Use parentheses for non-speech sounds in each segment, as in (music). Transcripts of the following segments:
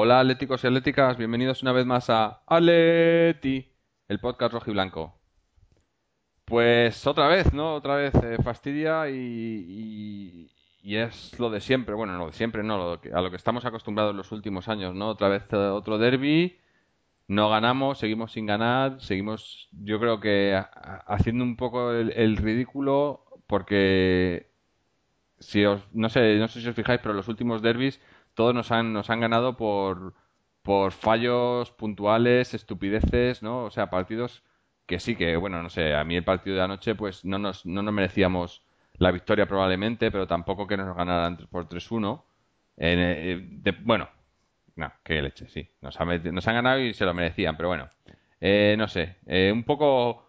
Hola atléticos y atléticas, bienvenidos una vez más a Aleti, el podcast rojo y blanco. Pues otra vez, ¿no? Otra vez eh, fastidia y, y, es lo de siempre. Bueno, lo de siempre, no, a lo que estamos acostumbrados los últimos años, ¿no? Otra vez eh, otro derby, no ganamos, seguimos sin ganar, seguimos, yo creo que haciendo un poco el, ridículo porque si os, no sé, no sé si os fijáis, pero los últimos derbis todos nos han, nos han ganado por, fallos puntuales, estupideces, ¿no? O sea, partidos que sí, que bueno, no sé, a mí el partido de anoche pues no nos, no nos merecíamos la victoria probablemente, pero tampoco que nos ganaran por 3-1. Eh, bueno, no, qué leche, sí. Nos, han ganado y se lo merecían, pero bueno. Eh, no sé, eh, un poco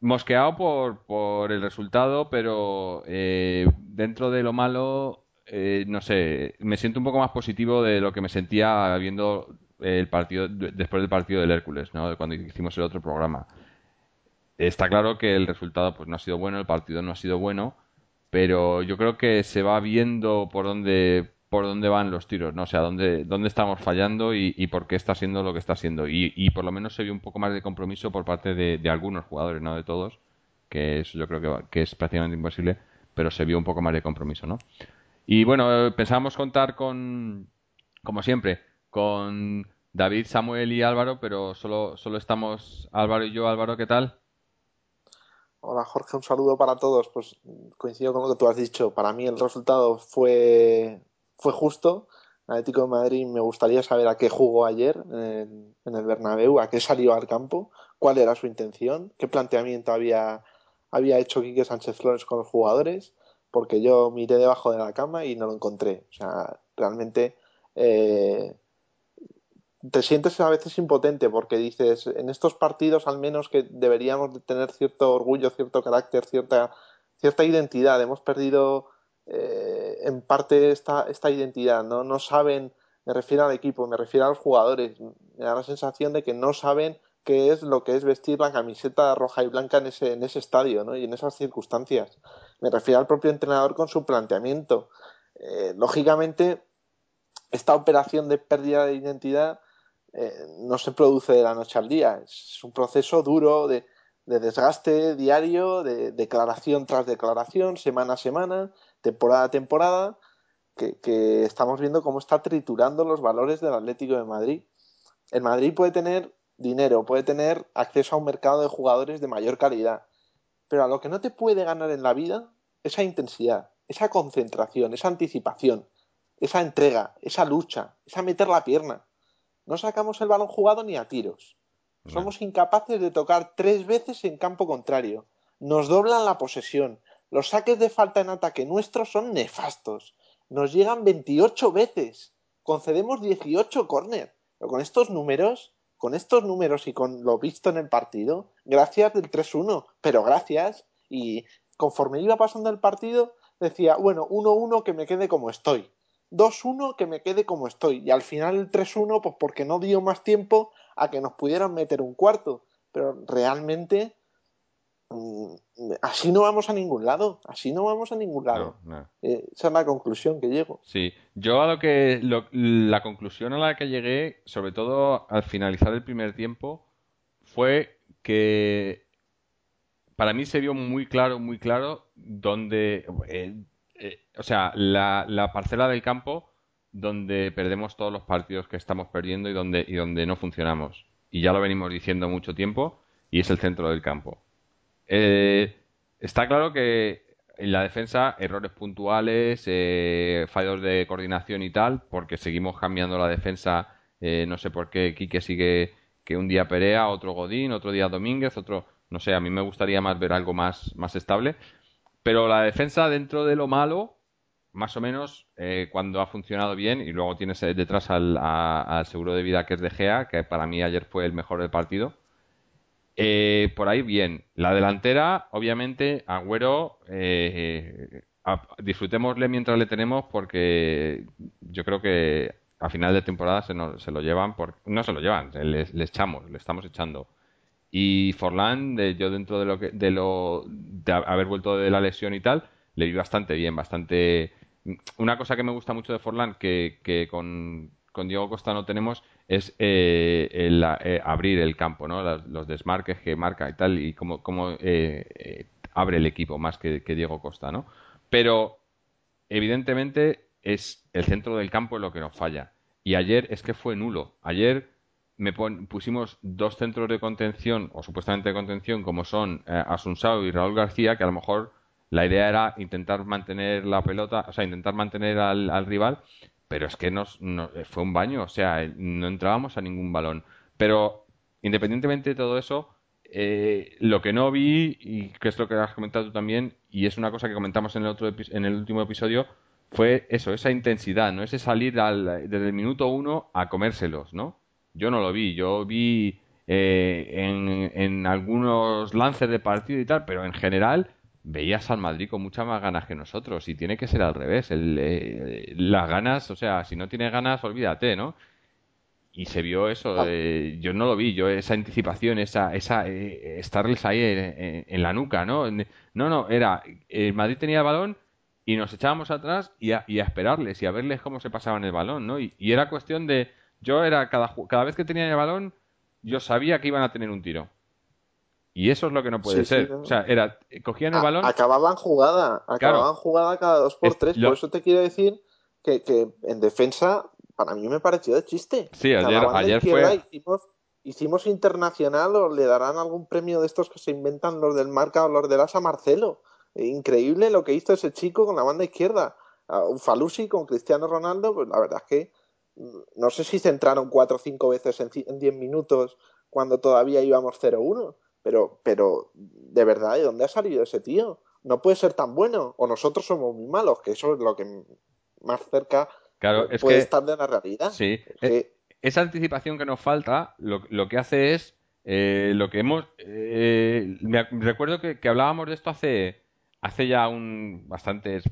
mosqueado por, por el resultado, pero dentro de lo malo eh, no sé, me siento un poco más positivo de lo que me sentía viendo el partido después del partido del Hércules, ¿no? Cuando hicimos el otro programa. Está claro que el resultado pues no ha sido bueno, el partido no ha sido bueno, pero yo creo que se va viendo por dónde por dónde van los tiros, ¿no? O sea, dónde, dónde estamos fallando y, por qué está siendo lo que está siendo. Y, por lo menos se vio un poco más de compromiso por parte de, algunos jugadores, no de todos, que eso yo creo que, que es prácticamente imposible, pero se vio un poco más de compromiso, ¿no? Y bueno, pensábamos contar con, como siempre, con David, Samuel y Álvaro, pero solo, solo estamos Álvaro y yo. Álvaro, ¿qué tal? Hola Jorge, un saludo para todos. Pues coincido con lo que tú has dicho. Para mí el resultado fue, fue justo. Atlético de Madrid me gustaría saber a qué jugó ayer en, en, el Bernabéu, a qué salió al campo, cuál era su intención, qué planteamiento había, había hecho Quique Sánchez Flores con los jugadores porque yo miré debajo de la cama y no lo encontré. O sea, realmente eh, te sientes a veces impotente porque dices, en estos partidos al menos que deberíamos de tener cierto orgullo, cierto carácter, cierta, cierta identidad. Hemos perdido eh, en parte esta, esta identidad, ¿no? No saben, me refiero al equipo, me refiero a los jugadores, me da la sensación de que no saben qué es lo que es vestir la camiseta roja y blanca en ese, en ese estadio ¿no? y en esas circunstancias. Me refiero al propio entrenador con su planteamiento. Eh, lógicamente, esta operación de pérdida de identidad eh, no se produce de la noche al día. Es un proceso duro de, desgaste diario, de declaración tras declaración, semana a semana, temporada a temporada, que, que estamos viendo cómo está triturando los valores del Atlético de Madrid. El Madrid puede tener dinero, puede tener acceso a un mercado de jugadores de mayor calidad. Pero a lo que no te puede ganar en la vida, esa intensidad, esa concentración, esa anticipación, esa entrega, esa lucha, esa meter la pierna. No sacamos el balón jugado ni a tiros. Somos incapaces de tocar tres veces en campo contrario. Nos doblan la posesión. Los saques de falta en ataque nuestros son nefastos. Nos llegan 28 veces. Concedemos 18 córner. Pero con estos números, con estos números y con lo visto en el partido, gracias del 3-1, pero gracias. Y conforme iba pasando el partido, decía, bueno, 1-1 que me quede como estoy. 2-1 que me quede como estoy. Y al final el 3-1, pues porque no dio más tiempo a que nos pudieran meter un cuarto. Pero realmente así no vamos a ningún lado, así no vamos a ningún lado. Eh, esa es la conclusión que llego. Sí, yo a lo que la conclusión a la que llegué, sobre todo al finalizar el primer tiempo, fue que para mí se vio muy claro, muy claro donde, eh, eh, o sea, la, la, parcela del campo donde perdemos todos los partidos que estamos perdiendo y donde y donde no funcionamos. Y ya lo venimos diciendo mucho tiempo y es el centro del campo eh, está claro que en la defensa errores puntuales, eh, fallos de coordinación y tal, porque seguimos cambiando la defensa. Eh, no sé por qué Quique sigue que un día Perea, otro Godín, otro día Domínguez, otro, no sé, a mí me gustaría más ver algo más, más estable. Pero la defensa dentro de lo malo, más o menos, cuando ha funcionado bien, y luego tienes detrás al, al seguro de vida que es de Gea, que para mí ayer fue el mejor del partido eh, por ahí bien. La delantera, obviamente, Agüero, eh, disfrutémosle mientras le tenemos porque yo creo que a final de temporada se, se lo llevan, por, no se lo llevan, le, echamos, le estamos echando. Y Forlán, yo dentro de lo que, de lo de haber vuelto de la lesión y tal, le vi bastante bien, bastante. Una cosa que me gusta mucho de Forlán, que, que con, con Diego Costa no tenemos es eh, eh, abrir el campo, ¿no? Los, desmarques que marca y tal, y cómo, cómo eh, abre el equipo más que, Diego Costa, ¿no? Pero evidentemente es el centro del campo lo que nos falla. Y ayer es que fue nulo. Ayer me pusimos dos centros de contención, o supuestamente de contención, como son Asunsao y Raúl García, que a lo mejor la idea era intentar mantener la pelota, o sea, intentar mantener al, rival, pero es que nos, fue un baño, o sea, no entrábamos a ningún balón. Pero independientemente de todo eso, eh, lo que no vi, y que es lo que has comentado tú también, y es una cosa que comentamos en el, otro en el último episodio, fue eso, esa intensidad, ¿no? Ese salir al, desde el minuto uno a comérselos, ¿no? Yo no lo vi, yo vi eh, en, en algunos lances de partido y tal, pero en general veías al Madrid con muchas más ganas que nosotros y tiene que ser al revés. El, eh, las ganas, o sea, si no tiene ganas, olvídate, ¿no? Y se vio eso, ah. eh, yo no lo vi, yo esa anticipación, esa, esa eh, estarles ahí en, la nuca, ¿no? No, no, era, el Madrid tenía el balón y nos echábamos atrás y a, y a esperarles y a verles cómo se pasaban el balón, ¿no? Y, y era cuestión de, yo era, cada, cada vez que tenía el balón, yo sabía que iban a tener un tiro y eso es lo que no puede ser. O sea, era, cogían el balón. Acababan jugada, acababan jugada cada dos por tres. Por eso te quiero decir que, que, en defensa, para mí me pareció de chiste. Sí, ayer, ayer fue. Hicimos, hicimos, internacional o le darán algún premio de estos que se inventan los del marca o los del Asa Marcelo. Increíble lo que hizo ese chico con la banda izquierda. Un Falusi con Cristiano Ronaldo, pues la verdad es que mm, no sé si centraron cuatro o cinco veces en diez minutos cuando todavía íbamos 0-1 pero, pero, de verdad, ¿de dónde ha salido ese tío? No puede ser tan bueno. O nosotros somos muy malos, que eso es lo que más cerca puede estar de la realidad. Sí. Eh, esa anticipación que nos falta, lo, lo que hace es eh, lo que hemos. Eh, me, recuerdo que, hablábamos de esto hace, hace ya un, bastantes,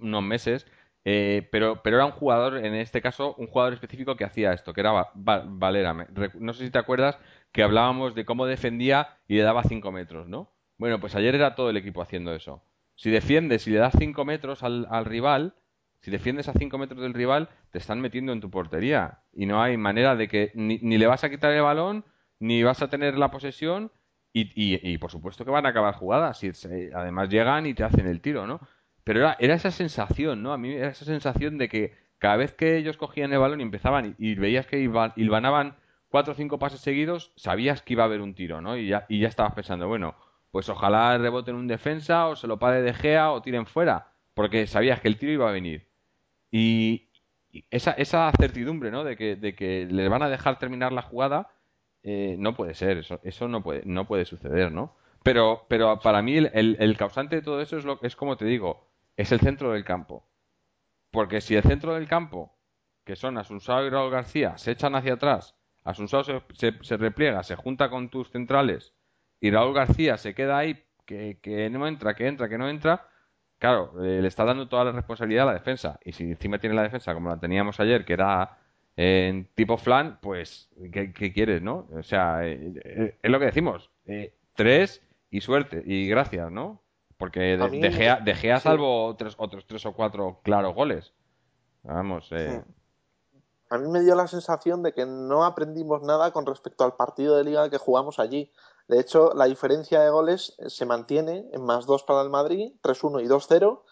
unos meses. pero, pero era un jugador, en este caso, un jugador específico que hacía esto, que era Valera. No sé si te acuerdas que hablábamos de cómo defendía y le daba 5 metros, ¿no? Bueno, pues ayer era todo el equipo haciendo eso. Si defiendes y le das 5 metros al, rival, si defiendes a 5 metros del rival, te están metiendo en tu portería. Y no hay manera de que ni, le vas a quitar el balón, ni vas a tener la posesión, y, y, por supuesto que van a acabar jugadas. Y además llegan y te hacen el tiro, ¿no? Pero era, era esa sensación, ¿no? A mí era esa sensación de que cada vez que ellos cogían el balón y empezaban y, veías que hilvanaban cuatro o cinco pases seguidos, sabías que iba a haber un tiro, ¿no? Y ya, y ya estabas pensando, bueno, pues ojalá reboten un defensa o se lo pare de Gea o tiren fuera, porque sabías que el tiro iba a venir. Y, esa, esa certidumbre, ¿no? De que, de que les van a dejar terminar la jugada, eh, no puede ser, eso, eso no, puede, no puede suceder, ¿no? Pero, pero para mí el, el, causante de todo eso es, lo, es como te digo, es el centro del campo. Porque si el centro del campo, que son Asunsao y Raúl García, se echan hacia atrás Asunsao se, repliega, se junta con tus centrales y Raúl García se queda ahí, que, no entra, que entra, que no entra, claro, eh, le está dando toda la responsabilidad a la defensa. Y si encima tiene la defensa como la teníamos ayer, que era en tipo flan, pues, ¿qué, quieres, no? O sea, eh, eh, es lo que decimos. tres y suerte, y gracias, ¿no? Porque de, de, Gea, salvo otros, otros tres o cuatro claros goles. Vamos, eh, a mí me dio la sensación de que no aprendimos nada con respecto al partido de liga que jugamos allí. De hecho, la diferencia de goles eh, se mantiene en más 2 para el Madrid, 3-1 y 2-0,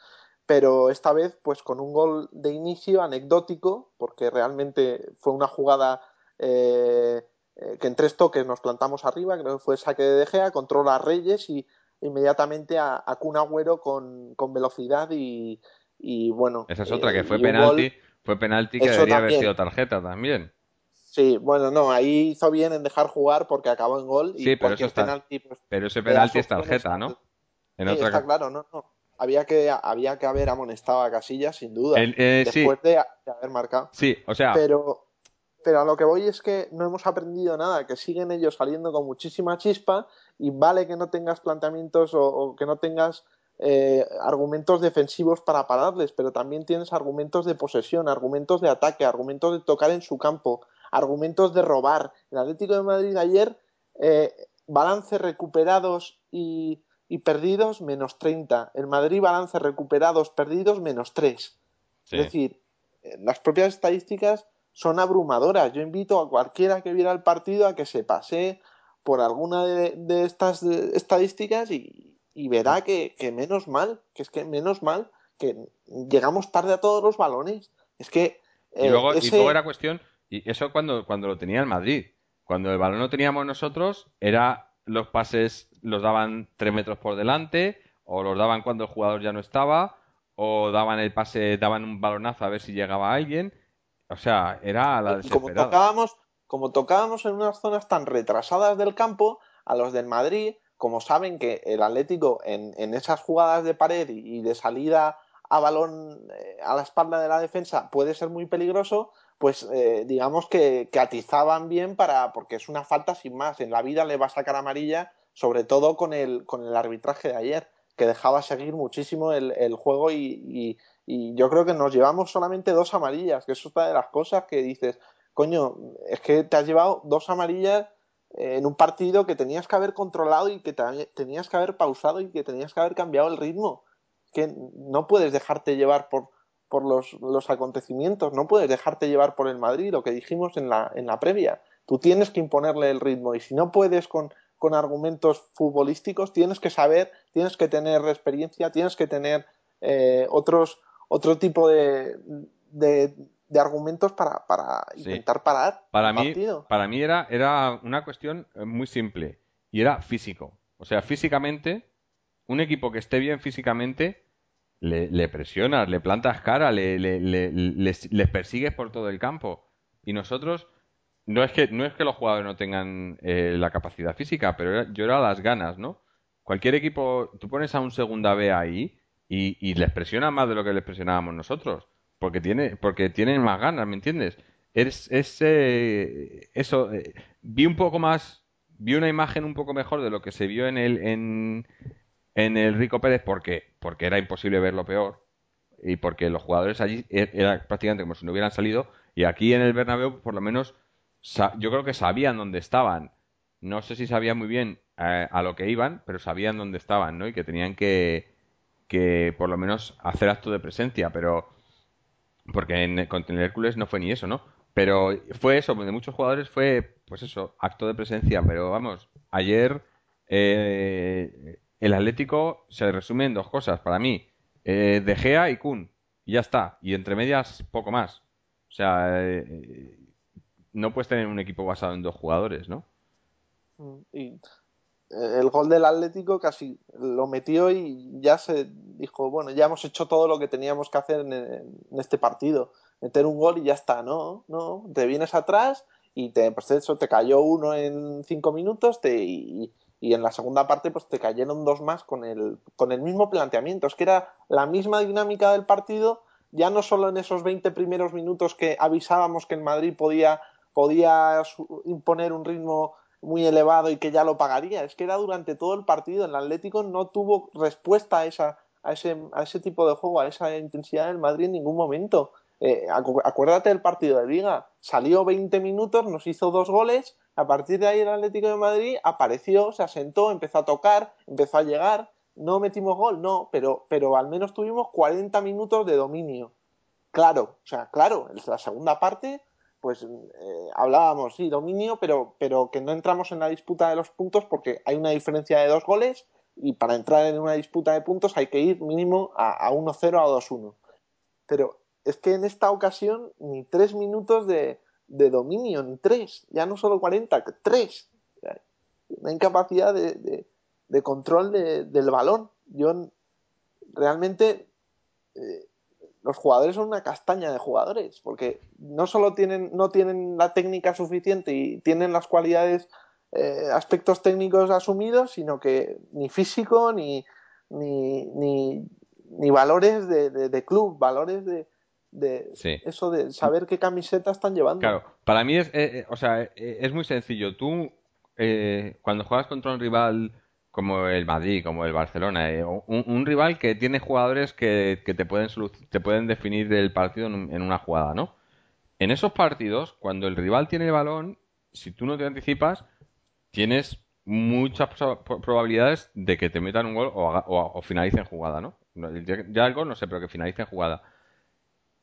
pero esta vez pues con un gol de inicio anecdótico, porque realmente fue una jugada eh, eh, que en tres toques nos plantamos arriba, creo que fue saque de De Gea, controla a Reyes y inmediatamente a, a Kun Agüero con, velocidad y, bueno. Esa es otra, que fue penalti. Fue penalti que debería haber sido tarjeta también. Sí, bueno, no, ahí hizo bien en dejar jugar porque acabó en gol. Y sí, pero, eso está, pues, pero ese penalti es tarjeta, ¿no? En sí, está claro, no, no. Había que, había que haber amonestado a Casillas, sin duda. Eh, después de, haber marcado. Sí, o sea. Pero, pero a lo que voy es que no hemos aprendido nada, que siguen ellos saliendo con muchísima chispa y vale que no tengas planteamientos o que no tengas eh, argumentos defensivos para pararles, pero también tienes argumentos de posesión, argumentos de ataque, argumentos de tocar en su campo, argumentos de robar. El Atlético de Madrid ayer, eh, balance recuperados y, perdidos, menos 30. El Madrid, balance recuperados, perdidos, menos 3. Es decir, las propias estadísticas son abrumadoras. Yo invito a cualquiera que viera el partido a que se pase por alguna de, estas estadísticas y, verá que, menos mal, que es que menos mal que llegamos tarde a todos los balones. Es que... y, luego, y luego era cuestión, y eso cuando, cuando lo tenía el Madrid. Cuando el balón lo teníamos nosotros, era los pases los daban tres metros por delante, o los daban cuando el jugador ya no estaba, o daban el pase, daban un balonazo a ver si llegaba alguien. O sea, era la desesperada. Como tocábamos, como tocábamos en unas zonas tan retrasadas del campo, a los del Madrid, como saben que el Atlético en, en esas jugadas de pared y, de salida a balón eh, a la espalda de la defensa puede ser muy peligroso, pues eh, digamos que, que, atizaban bien para, porque es una falta sin más. En la vida le va a sacar amarilla, sobre todo con el, con el arbitraje de ayer que dejaba seguir muchísimo el, juego y, y, yo creo que nos llevamos solamente dos amarillas, que eso es una de las cosas que dices, coño, es que te has llevado dos amarillas en un partido que tenías que haber controlado y que tenías que haber pausado y que tenías que haber cambiado el ritmo. Que no puedes dejarte llevar por, por los, los, acontecimientos, no puedes dejarte llevar por el Madrid, lo que dijimos en la, en la previa. Tú tienes que imponerle el ritmo y si no puedes con, con argumentos futbolísticos, tienes que saber, tienes que tener experiencia, tienes que tener eh, otros, otro tipo de, de, argumentos para, para intentar parar para mí, Para mí era, era una cuestión muy simple y era físico. O sea, físicamente, un equipo que esté bien físicamente, le, le presionas, le plantas cara, le, le, les, les persigues por todo el campo. Y nosotros no es que no es que los jugadores no tengan eh, la capacidad física, pero yo era las ganas, ¿no? Cualquier equipo, tú pones a un segunda B ahí y, les presiona más de lo que les presionábamos nosotros, porque tiene porque tienen más ganas, ¿me entiendes? Es, es eh, eso, eh, vi un poco más, vi una imagen un poco mejor de lo que se vio en el en, en el Rico Pérez porque porque era imposible ver lo peor y porque los jugadores allí e, era prácticamente como si no hubieran salido y aquí en el Bernabéu por lo menos yo creo que sabían dónde estaban. No sé si sabían muy bien eh, a lo que iban, pero sabían dónde estaban, ¿no? Y que tenían que, que por lo menos hacer acto de presencia, pero porque en, con el Hércules no fue ni eso, ¿no? Pero fue eso, de muchos jugadores fue, pues eso, acto de presencia, pero vamos, ayer eh, el Atlético se resume en dos cosas, para mí, eh, De Gea y Kun, y ya está, y entre medias poco más. O sea, eh, no puedes tener un equipo basado en dos jugadores, ¿no? Mm, y el gol del Atlético casi lo metió y ya se dijo, bueno, ya hemos hecho todo lo que teníamos que hacer en, este partido. Meter un gol y ya está, ¿no? No, te vienes atrás y te, pues eso, te cayó uno en cinco minutos y, y, en la segunda parte pues te cayeron dos más con el, con el mismo planteamiento. Es que era la misma dinámica del partido, ya no solo en esos 20 primeros minutos que avisábamos que el Madrid podía podía imponer un ritmo muy elevado y que ya lo pagaría. Es que era durante todo el partido. El Atlético no tuvo respuesta a, esa, a, ese, a ese tipo de juego, a esa intensidad del Madrid en ningún momento. Eh, acuérdate del partido de Liga. Salió 20 minutos, nos hizo dos goles. A partir de ahí el Atlético de Madrid apareció, se asentó, empezó a tocar, empezó a llegar. No metimos gol, no, pero, pero al menos tuvimos 40 minutos de dominio. Claro, o sea, claro, la segunda parte pues eh, hablábamos, sí, dominio, pero, pero que no entramos en la disputa de los puntos porque hay una diferencia de dos goles y para entrar en una disputa de puntos hay que ir mínimo a, 1-0 a 2-1. Pero es que en esta ocasión ni tres minutos de, dominio, ni tres, ya no solo 40, tres. Una incapacidad de, de, control del balón. Yo realmente eh, los jugadores son una castaña de jugadores, porque no solo tienen, no tienen la técnica suficiente y tienen las cualidades, eh, aspectos técnicos asumidos, sino que ni físico, ni, ni, ni, valores de, club, valores de, de eso de saber qué camiseta están llevando. Claro, para mí es, eh, eh, o sea, es muy sencillo. Tú, cuando juegas contra un rival como el Madrid, como el Barcelona, eh, un, rival que tiene jugadores que, te, pueden te pueden definir el partido en, una jugada, ¿no? En esos partidos, cuando el rival tiene el balón, si tú no te anticipas, tienes muchas probabilidades de que te metan un gol o, finalicen jugada, ¿no? Ya, algo no sé, pero que finalicen jugada.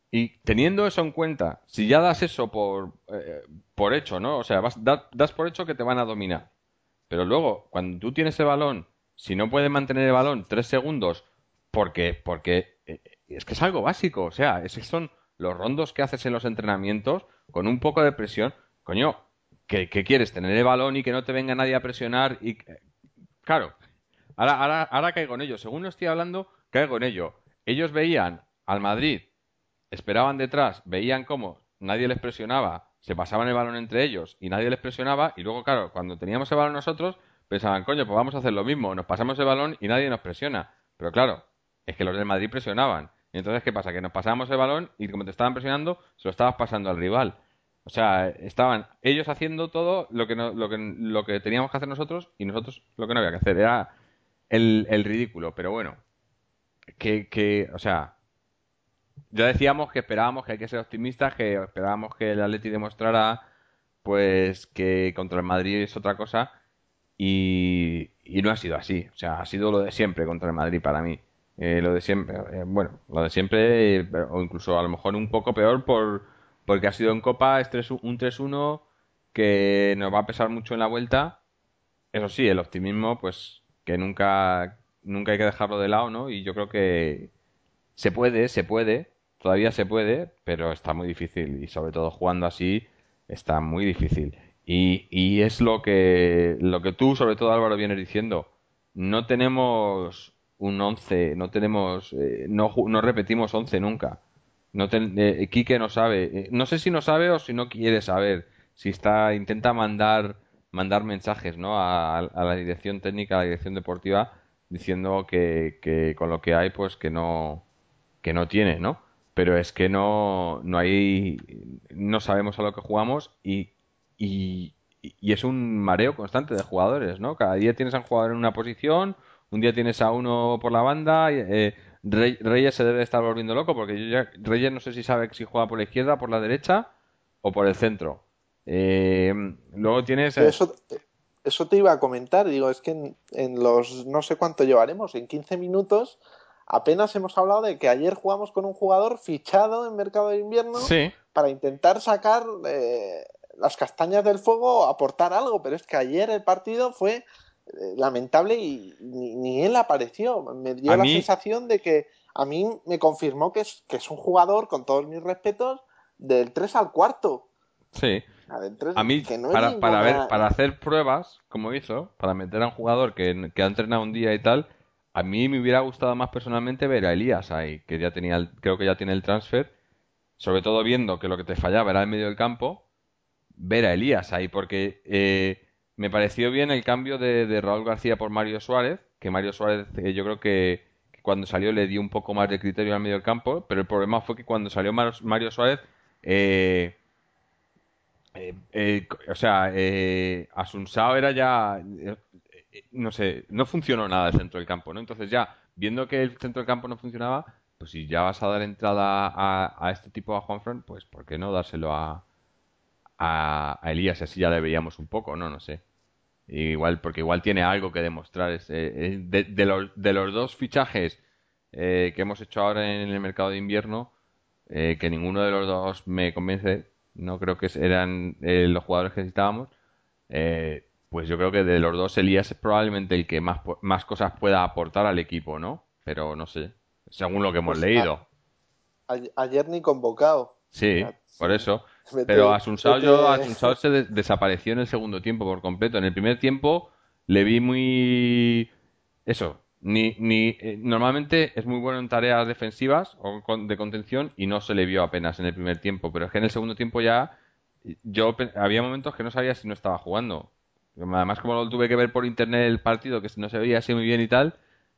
Y teniendo eso en cuenta, si ya das eso por, eh, por hecho, ¿no? O sea, vas, das por hecho que te van a dominar. Pero luego, cuando tú tienes el balón, si no puedes mantener el balón tres segundos, porque, porque eh, es que es algo básico. O sea, esos son los rondos que haces en los entrenamientos con un poco de presión. Coño, ¿qué, quieres? ¿Tener el balón y que no te venga nadie a presionar? y Claro, ahora, ahora, ahora caigo en ello. Según lo estoy hablando, caigo en ello. Ellos veían al Madrid esperaban detrás, veían cómo nadie les presionaba, se pasaban el balón entre ellos y nadie les presionaba, y luego, claro, cuando teníamos el balón nosotros, pensaban, coño, pues vamos a hacer lo mismo, nos pasamos el balón y nadie nos presiona. Pero claro, es que los del Madrid presionaban. Y entonces, ¿qué pasa? Que nos pasábamos el balón y como te estaban presionando, se lo estabas pasando al rival. O sea, estaban ellos haciendo todo lo que, lo que, lo que teníamos que hacer nosotros y nosotros lo que no había que hacer. Era el, el ridículo. Pero bueno, que, que, o sea, ya decíamos que esperábamos que hay que ser optimistas, que esperábamos que el Atleti demostrara pues que contra el Madrid es otra cosa y, no ha sido así. O sea, ha sido lo de siempre contra el Madrid para mí. Eh, lo de siempre, eh, bueno, lo de siempre o incluso a lo mejor un poco peor por porque ha sido en Copa es un 3-1 que nos va a pesar mucho en la vuelta. Eso sí, el optimismo pues que nunca nunca hay que dejarlo de lado, ¿no? Y yo creo que se puede, se puede, todavía se puede, pero está muy difícil y sobre todo jugando así está muy difícil. Y, y es lo que, lo que tú, sobre todo Álvaro, vienes diciendo. No tenemos un 11, no tenemos, eh, no, no repetimos 11 nunca. No eh, Quique no sabe, eh, no sé si no sabe o si no quiere saber, si está, intenta mandar, mandar mensajes, ¿no? A, a la dirección técnica, a la dirección deportiva, diciendo que, que con lo que hay, pues que no, que no tiene, ¿no? Pero es que no, no hay, no sabemos a lo que jugamos y, y, es un mareo constante de jugadores, ¿no? Cada día tienes a un jugador en una posición, un día tienes a uno por la banda, eh, Reyes se debe estar volviendo loco porque yo ya, Reyes no sé si sabe si juega por la izquierda, por la derecha o por el centro. Eh, luego tienes... Eso, eso te iba a comentar, digo, es que en, en, los no sé cuánto llevaremos, en 15 minutos apenas hemos hablado de que ayer jugamos con un jugador fichado en mercado de invierno para intentar sacar eh, las castañas del fuego aportar algo, pero es que ayer el partido fue eh, lamentable y ni, él apareció. Me dio la sensación de que a mí me confirmó que es, que es un jugador, con todos mis respetos, del 3 al cuarto. Sí. a mí, para, para, ver, para hacer pruebas, como hizo, para meter a un jugador que, que ha entrenado un día y tal, a mí me hubiera gustado más personalmente ver a Elías ahí, que ya tenía, creo que ya tiene el transfer, sobre todo viendo que lo que te fallaba era el medio del campo, ver a Elías ahí, porque eh, me pareció bien el cambio de, Raúl García por Mario Suárez, que Mario Suárez eh, yo creo que, cuando salió le dio un poco más de criterio al medio del campo, pero el problema fue que cuando salió Mario Suárez, eh, o sea, Asunsao era ya no sé, no funcionó nada el centro del campo, ¿no? Entonces ya, viendo que el centro del campo no funcionaba, pues si ya vas a dar entrada a, este tipo a Juanfran, pues ¿por qué no dárselo a, a, Elías? Así ya le veíamos un poco, ¿no? No sé. Igual, porque igual tiene algo que demostrar. de, los, de los dos fichajes eh, que hemos hecho ahora en el mercado de invierno, eh, que ninguno de los dos me convence, no creo que eran eh, los jugadores que necesitábamos. Eh, pues yo creo que de los dos Elías es probablemente el que más, más cosas pueda aportar al equipo, ¿no? Pero no sé, según lo que hemos pues leído. ayer ni convocado. Sí, por eso. (laughs) Pero Asunsao, yo, Asunsao se desapareció en el segundo tiempo por completo. En el primer tiempo le vi muy... Eso, ni, ni eh, normalmente es muy bueno en tareas defensivas o de contención y no se le vio apenas en el primer tiempo. Pero es que en el segundo tiempo ya yo había momentos que no sabía si no estaba jugando. Además, como lo tuve que ver por internet el partido, que no se veía así muy bien y tal,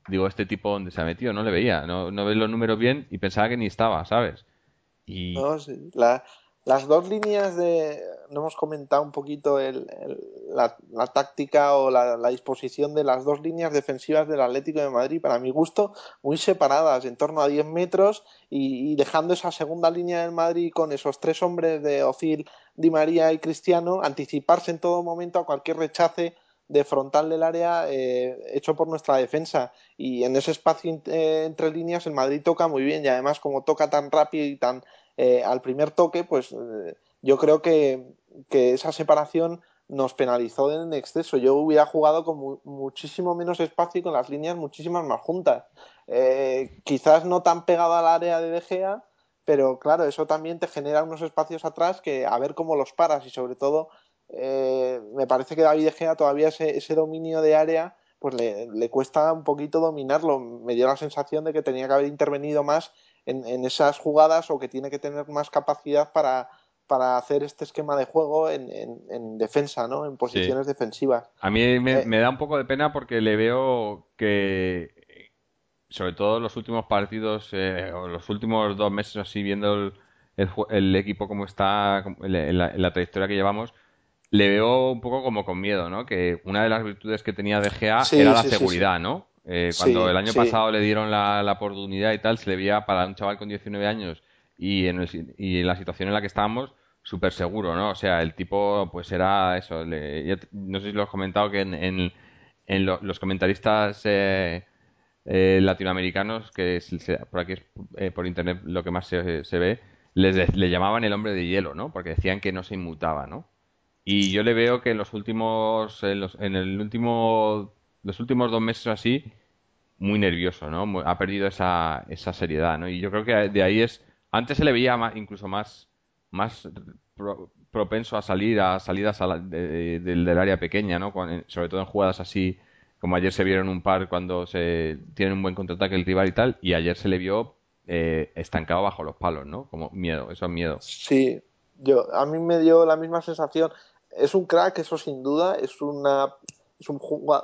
digo, este tipo donde se ha metido, no le veía, no, no ve los números bien y pensaba que ni estaba, ¿sabes? Y... No, sí. Las dos líneas de. No hemos comentado un poquito el, la, táctica o la, disposición de las dos líneas defensivas del Atlético de Madrid, para mi gusto, muy separadas, en torno a 10 metros, y, dejando esa segunda línea del Madrid con esos tres hombres de Ocil, Di María y Cristiano, anticiparse en todo momento a cualquier rechace de frontal del área eh, hecho por nuestra defensa y en ese espacio eh, entre líneas el Madrid toca muy bien y además como toca tan rápido y tan eh, al primer toque, pues eh, yo creo que, esa separación nos penalizó en exceso. Yo hubiera jugado con muchísimo menos espacio y con las líneas muchísimas más juntas. Eh, quizás no tan pegado al área de De Gea, pero claro, eso también te genera unos espacios atrás que a ver cómo los paras y sobre todo me parece que David De Gea todavía ese, ese dominio de área pues le, cuesta un poquito dominarlo. Me dio la sensación de que tenía que haber intervenido más en, esas jugadas o que tiene que tener más capacidad para, para hacer este esquema de juego en, en, defensa, ¿no? En posiciones defensivas. A mí me, eh, me, da un poco de pena porque le veo que, sobre todo los últimos partidos eh, o los últimos dos meses así viendo el, el, equipo como está, en la, trayectoria que llevamos, le veo un poco como con miedo, ¿no? Que una de las virtudes que tenía De Gea era la seguridad, ¿no? Eh, cuando el año pasado le dieron la, oportunidad y tal, se le veía para un chaval con 19 años y en, y en la situación en la que estábamos, súper seguro, ¿no? O sea, el tipo, pues era eso. no sé si lo has comentado que en, en, los comentaristas eh, eh, latinoamericanos, que por aquí es por internet lo que más se, se ve, les, le llamaban el hombre de hielo, ¿no? Porque decían que no se inmutaba, ¿no? Y yo le veo que en los últimos, en, los, en el último los últimos dos meses así, muy nervioso, ¿no? Ha perdido esa, esa seriedad, ¿no? Y yo creo que de ahí es... Antes se le veía incluso más, más propenso a salir a salidas del, área pequeña, ¿no? sobre todo en jugadas así, como ayer se vieron un par cuando se tiene un buen contraataque el rival y tal, y ayer se le vio eh, estancado bajo los palos, ¿no? Como miedo, eso es miedo. Sí, yo, a mí me dio la misma sensación. Es un crack, eso sin duda, es una es un,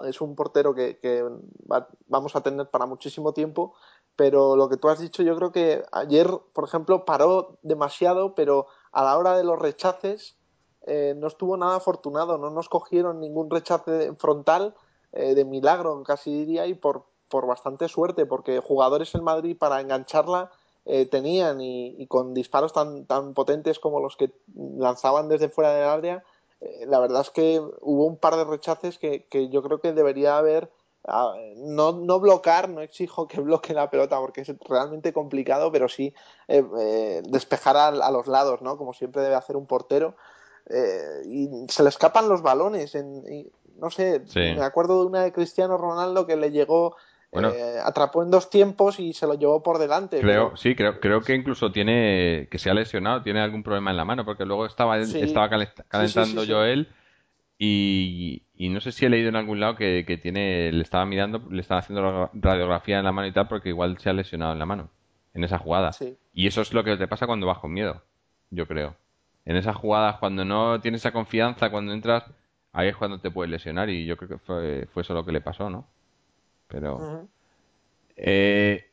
es un portero que, vamos a tener para muchísimo tiempo, pero lo que tú has dicho, yo creo que ayer, por ejemplo, paró demasiado, pero a la hora de los rechaces eh, no estuvo nada afortunado, no nos cogieron ningún rechace frontal eh, de milagro, casi diría, y por, por bastante suerte, porque jugadores en Madrid para engancharla eh, tenían y, con disparos tan, tan potentes como los que lanzaban desde fuera del área, la verdad es que hubo un par de rechaces que, yo creo que debería haber ah, no, no bloquear, no exijo que (laughs) bloque la pelota porque es realmente complicado, pero sí eh, eh, despejar a, los lados, ¿no? Como siempre debe hacer un portero. y se le escapan los balones. En, no sé, me acuerdo de una de Cristiano Ronaldo que le llegó eh, atrapó en dos tiempos y se lo llevó por delante. Creo, sí, creo, creo que incluso tiene, que se ha lesionado, tiene algún problema en la mano, porque luego estaba, estaba calentando yo él y, no sé si he leído en algún lado que, tiene, le estaba mirando, le estaba haciendo radiografía en la mano y tal, porque igual se ha lesionado en la mano, en esa jugada. Y eso es lo que te pasa cuando vas con miedo, yo creo. En esas jugadas, cuando no tienes esa confianza, cuando entras, ahí es cuando te puedes lesionar y yo creo que fue, fue eso lo que le pasó, ¿no? Pero. Eh,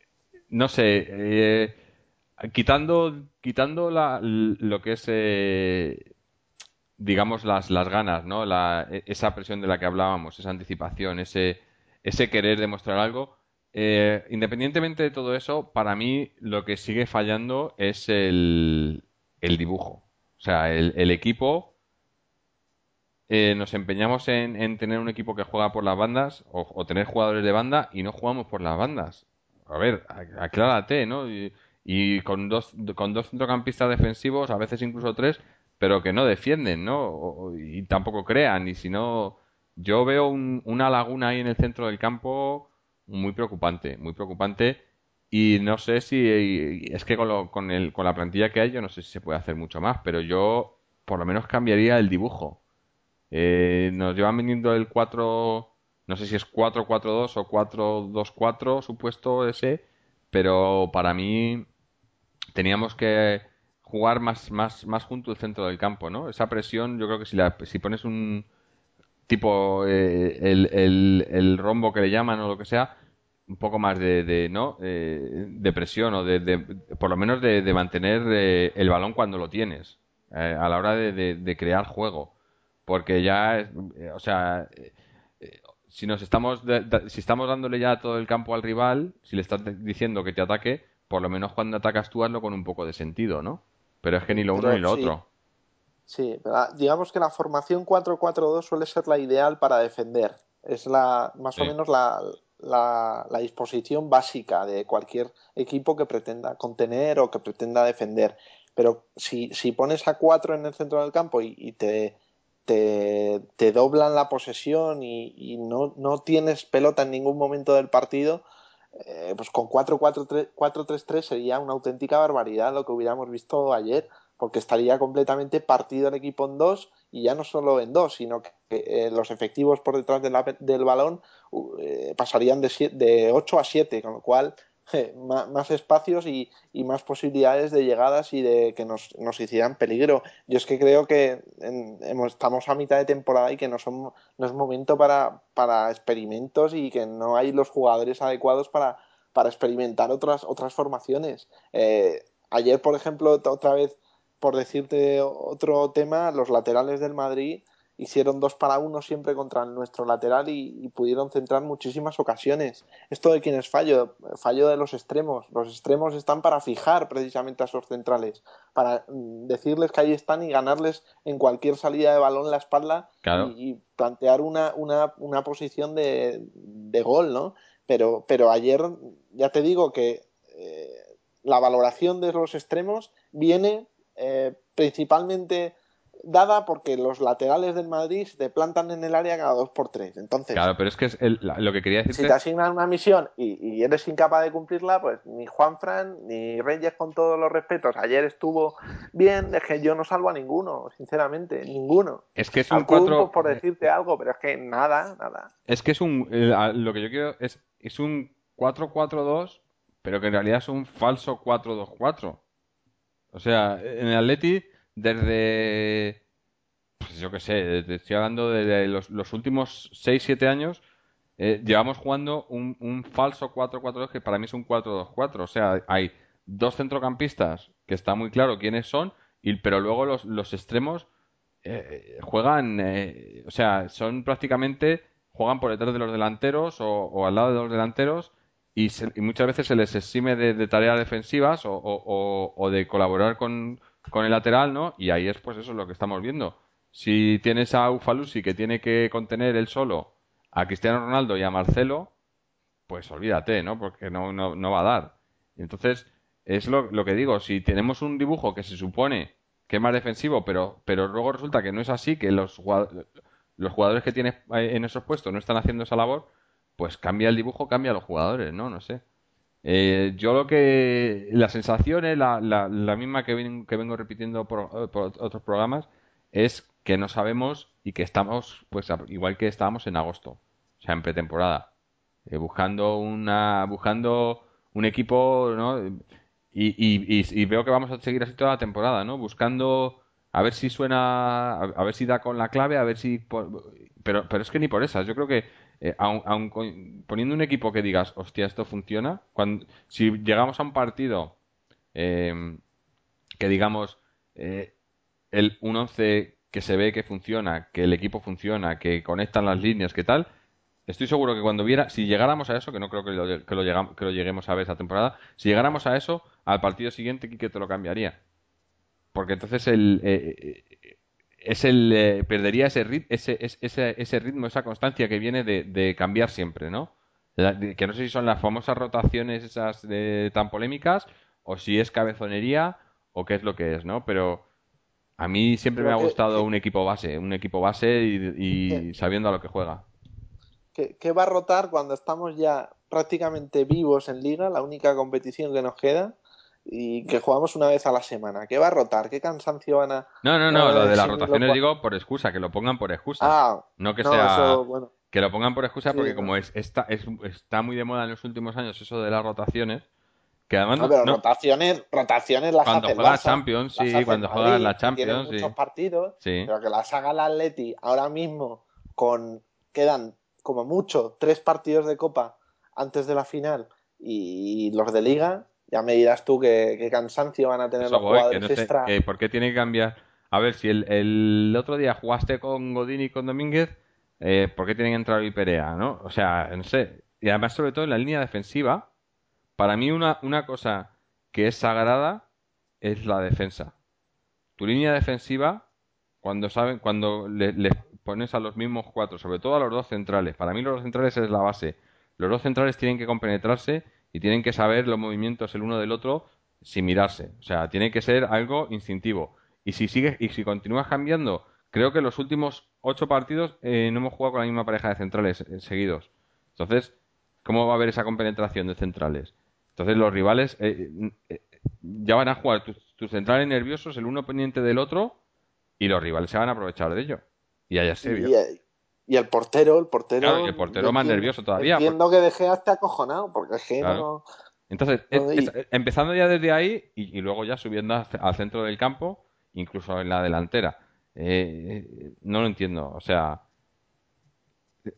no sé. Eh, quitando quitando la, lo que es. Eh, digamos, las, las ganas, ¿no? La, e, esa presión de la que hablábamos, esa anticipación, ese, ese querer demostrar algo. independientemente de todo eso, para mí lo que sigue fallando es el, el dibujo. O sea, el, el equipo eh, nos empeñamos en, tener un equipo que juega por las bandas o, tener jugadores de banda y no jugamos por las bandas. A ver, aclárate, ¿no? Y, con, dos, con dos centrocampistas defensivos, a veces incluso tres, pero que no defienden, ¿no? y tampoco crean. Y si no, yo veo una laguna ahí en el centro del campo muy preocupante, muy preocupante. Y no sé si es que con, con, el, con la plantilla que hay, yo no sé si se puede hacer mucho más, pero yo por lo menos cambiaría el dibujo. Eh, nos llevan vendiendo el 4, no sé si es 4-4-2 o 4-2-4, supuesto ese, pero para mí teníamos que jugar más, más, más junto al centro del campo, ¿no? Esa presión, yo creo que si, la, si pones un tipo eh, el, el, rombo que le llaman o lo que sea, un poco más de, ¿no? Eh, de presión o de, de, por lo menos de, mantener eh, el balón cuando lo tienes a la hora de, crear juego porque ya, eh, o sea, eh, eh, si nos estamos, si estamos dándole ya todo el campo al rival, si le estás diciendo que te ataque, por lo menos cuando atacas tú hazlo con un poco de sentido, ¿no? Pero es que ni lo uno ni lo otro. Sí, digamos que la formación 4-4-2 suele ser la ideal para defender. Es la más o menos la, la, la, disposición básica de cualquier equipo que pretenda contener o que pretenda defender pero si, si pones a cuatro en el centro del campo y, te, te, doblan la posesión y, no, no, tienes pelota en ningún momento del partido, eh, pues con 4-4-3 sería una auténtica barbaridad lo que hubiéramos visto ayer, porque estaría completamente partido el equipo en dos y ya no solo en dos, sino que eh, los efectivos por detrás del balón eh, pasarían de, de 8 a 7, con lo cual más, espacios y, más posibilidades de llegadas y de que nos, nos hicieran peligro. Yo es que creo que estamos a mitad de temporada y que no, no es momento para, para experimentos y que no hay los jugadores adecuados para, para experimentar otras, otras formaciones. Eh, ayer, por ejemplo, otra vez, por decirte otro tema, los laterales del Madrid hicieron dos para uno siempre contra nuestro lateral y, pudieron centrar muchísimas ocasiones. Esto de quién es fallo, fallo de los extremos. Los extremos están para fijar precisamente a esos centrales, para mm, decirles que ahí están y ganarles en cualquier salida de balón la espalda y, plantear una, una, una posición de, de, gol, ¿no? Pero, pero ayer ya te digo que eh, la valoración de los extremos viene eh, principalmente dada porque los laterales del Madrid se te plantan en el área cada dos por tres. Entonces, claro, pero es que es lo que quería decir. Si te asignan una misión y, eres incapaz de cumplirla, pues ni Juan Fran ni Reyes, con todos los respetos, ayer estuvo bien. Es que yo no salvo a ninguno, sinceramente, ninguno. Es que es un 4 por decirte algo, pero es que nada, nada. Es que es un. Lo que yo quiero es, es un 4-4-2, pero que en realidad es un falso 4-2-4. O sea, en el Atleti desde, pues yo qué sé, estoy hablando de, los, últimos 6-7 años, eh, llevamos jugando un, falso 4-4-2 que para mí es un 4-2-4. O sea, hay dos centrocampistas que está muy claro quiénes son, y, pero luego los, los extremos eh, juegan, eh, o sea, son prácticamente, juegan por detrás de los delanteros o, al lado de los delanteros. Y, muchas veces se les exime de, tareas defensivas o de colaborar con, con el lateral, ¿no? Y ahí es pues eso es lo que estamos viendo. Si tienes a Ufalusi que tiene que contener él solo a Cristiano Ronaldo y a Marcelo, pues olvídate, ¿no? Porque no, no, no va a dar. Entonces, es lo, que digo, si tenemos un dibujo que se supone que es más defensivo, pero, pero luego resulta que no es así, que los, los jugadores que tienes en esos puestos no están haciendo esa labor, pues cambia el dibujo, cambia los jugadores, ¿no? No sé. Eh, yo lo que. La sensación es la, la, misma que, vengo repitiendo por, otros programas: es que no sabemos y que estamos, pues igual que estábamos en agosto, o sea, en pretemporada, eh, buscando una buscando un equipo, ¿no? Y, y, veo que vamos a seguir así toda la temporada, ¿no? Buscando a ver si suena, a, ver si da con la clave, a ver si. pero, pero es que ni por esas. Yo creo que eh, poniendo un equipo que digas, hostia, esto funciona, cuando, si llegamos a un partido em, que digamos eh, el, un 11 que se ve que funciona, que el equipo funciona, que conectan las líneas, que tal, estoy seguro que cuando viera, si llegáramos a eso, que no creo que lo, lleguemos a ver esta temporada, si llegáramos a eso, al partido siguiente, que te lo cambiaría? Porque entonces el, eh, es el eh, perdería ese, ese, ese, ese, ritmo, esa constancia que viene de, cambiar siempre, ¿no? que no sé si son las famosas rotaciones esas de, tan polémicas o si es cabezonería o qué es lo que es, ¿no? Pero a mí siempre me ha gustado un equipo base, un equipo base y, sabiendo a lo que juega. ¿Qué va a rotar cuando estamos ya prácticamente vivos en liga, la única competición que nos queda? Y que jugamos una vez a la semana. ¿Qué va a rotar? ¿Qué cansancio van a.? No, no, no, lo de las rotaciones digo por excusa, que lo pongan por excusa. Ah, no que sea. Que lo pongan por excusa porque, como es, está, es, está muy de moda en los últimos años eso de las rotaciones. Que además no, pero rotaciones, rotaciones las cuando juega Champions, sí, cuando juega la Champions, sí. muchos partidos, pero que las haga el Atleti ahora mismo con quedan como mucho tres partidos de Copa antes de la final y los de Liga, ya me dirás tú qué, cansancio van a tener los jugadores extra. ¿Por qué tiene que cambiar? A ver, si el, otro día jugaste con Godín y con Domínguez, eh, ¿por qué tienen que entrar y Perea, no? O sea, no sé. Y además, sobre todo en la línea defensiva, para mí una, una cosa que es sagrada es la defensa. Tu línea defensiva, cuando saben, cuando le, le, pones a los mismos cuatro, sobre todo a los dos centrales, para mí los dos centrales es la base. Los dos centrales tienen que compenetrarse y tienen que saber los movimientos el uno del otro sin mirarse. O sea, tiene que ser algo instintivo. Y si sigues, y si continúas cambiando, creo que los últimos ocho partidos eh, no hemos jugado con la misma pareja de centrales eh, seguidos. Entonces, ¿cómo va a haber esa compenetración de centrales? Entonces los rivales eh, ya van a jugar tus, centrales nerviosos el uno pendiente del otro y los rivales se van a aprovechar de ello. Y allá se vio. El portero, el portero. el portero más nervioso todavía. Entiendo que dejé hasta acojonado, porque es que no. Entonces, empezando ya desde ahí y, luego ya subiendo al centro del campo, incluso en la delantera. Eh, no lo entiendo. O sea,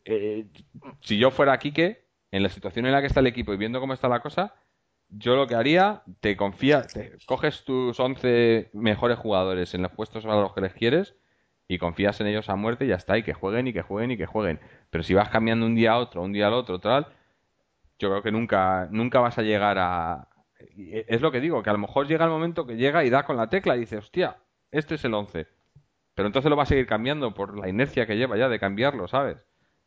eh, si yo fuera Quique, en la situación en la que está el equipo y viendo cómo está la cosa, yo lo que haría, te confía, te coges tus 11 mejores jugadores en los puestos a los que les quieres y confías en ellos a muerte y ya está, y que jueguen y que jueguen y que jueguen. Pero si vas cambiando un día a otro, un día al otro, tal, yo creo que nunca, nunca vas a llegar a... Es lo que digo, que a lo mejor llega el momento que llega y da con la tecla y dice, hostia, este es el 11. Pero entonces lo va a seguir cambiando por la inercia que lleva ya de cambiarlo, ¿sabes?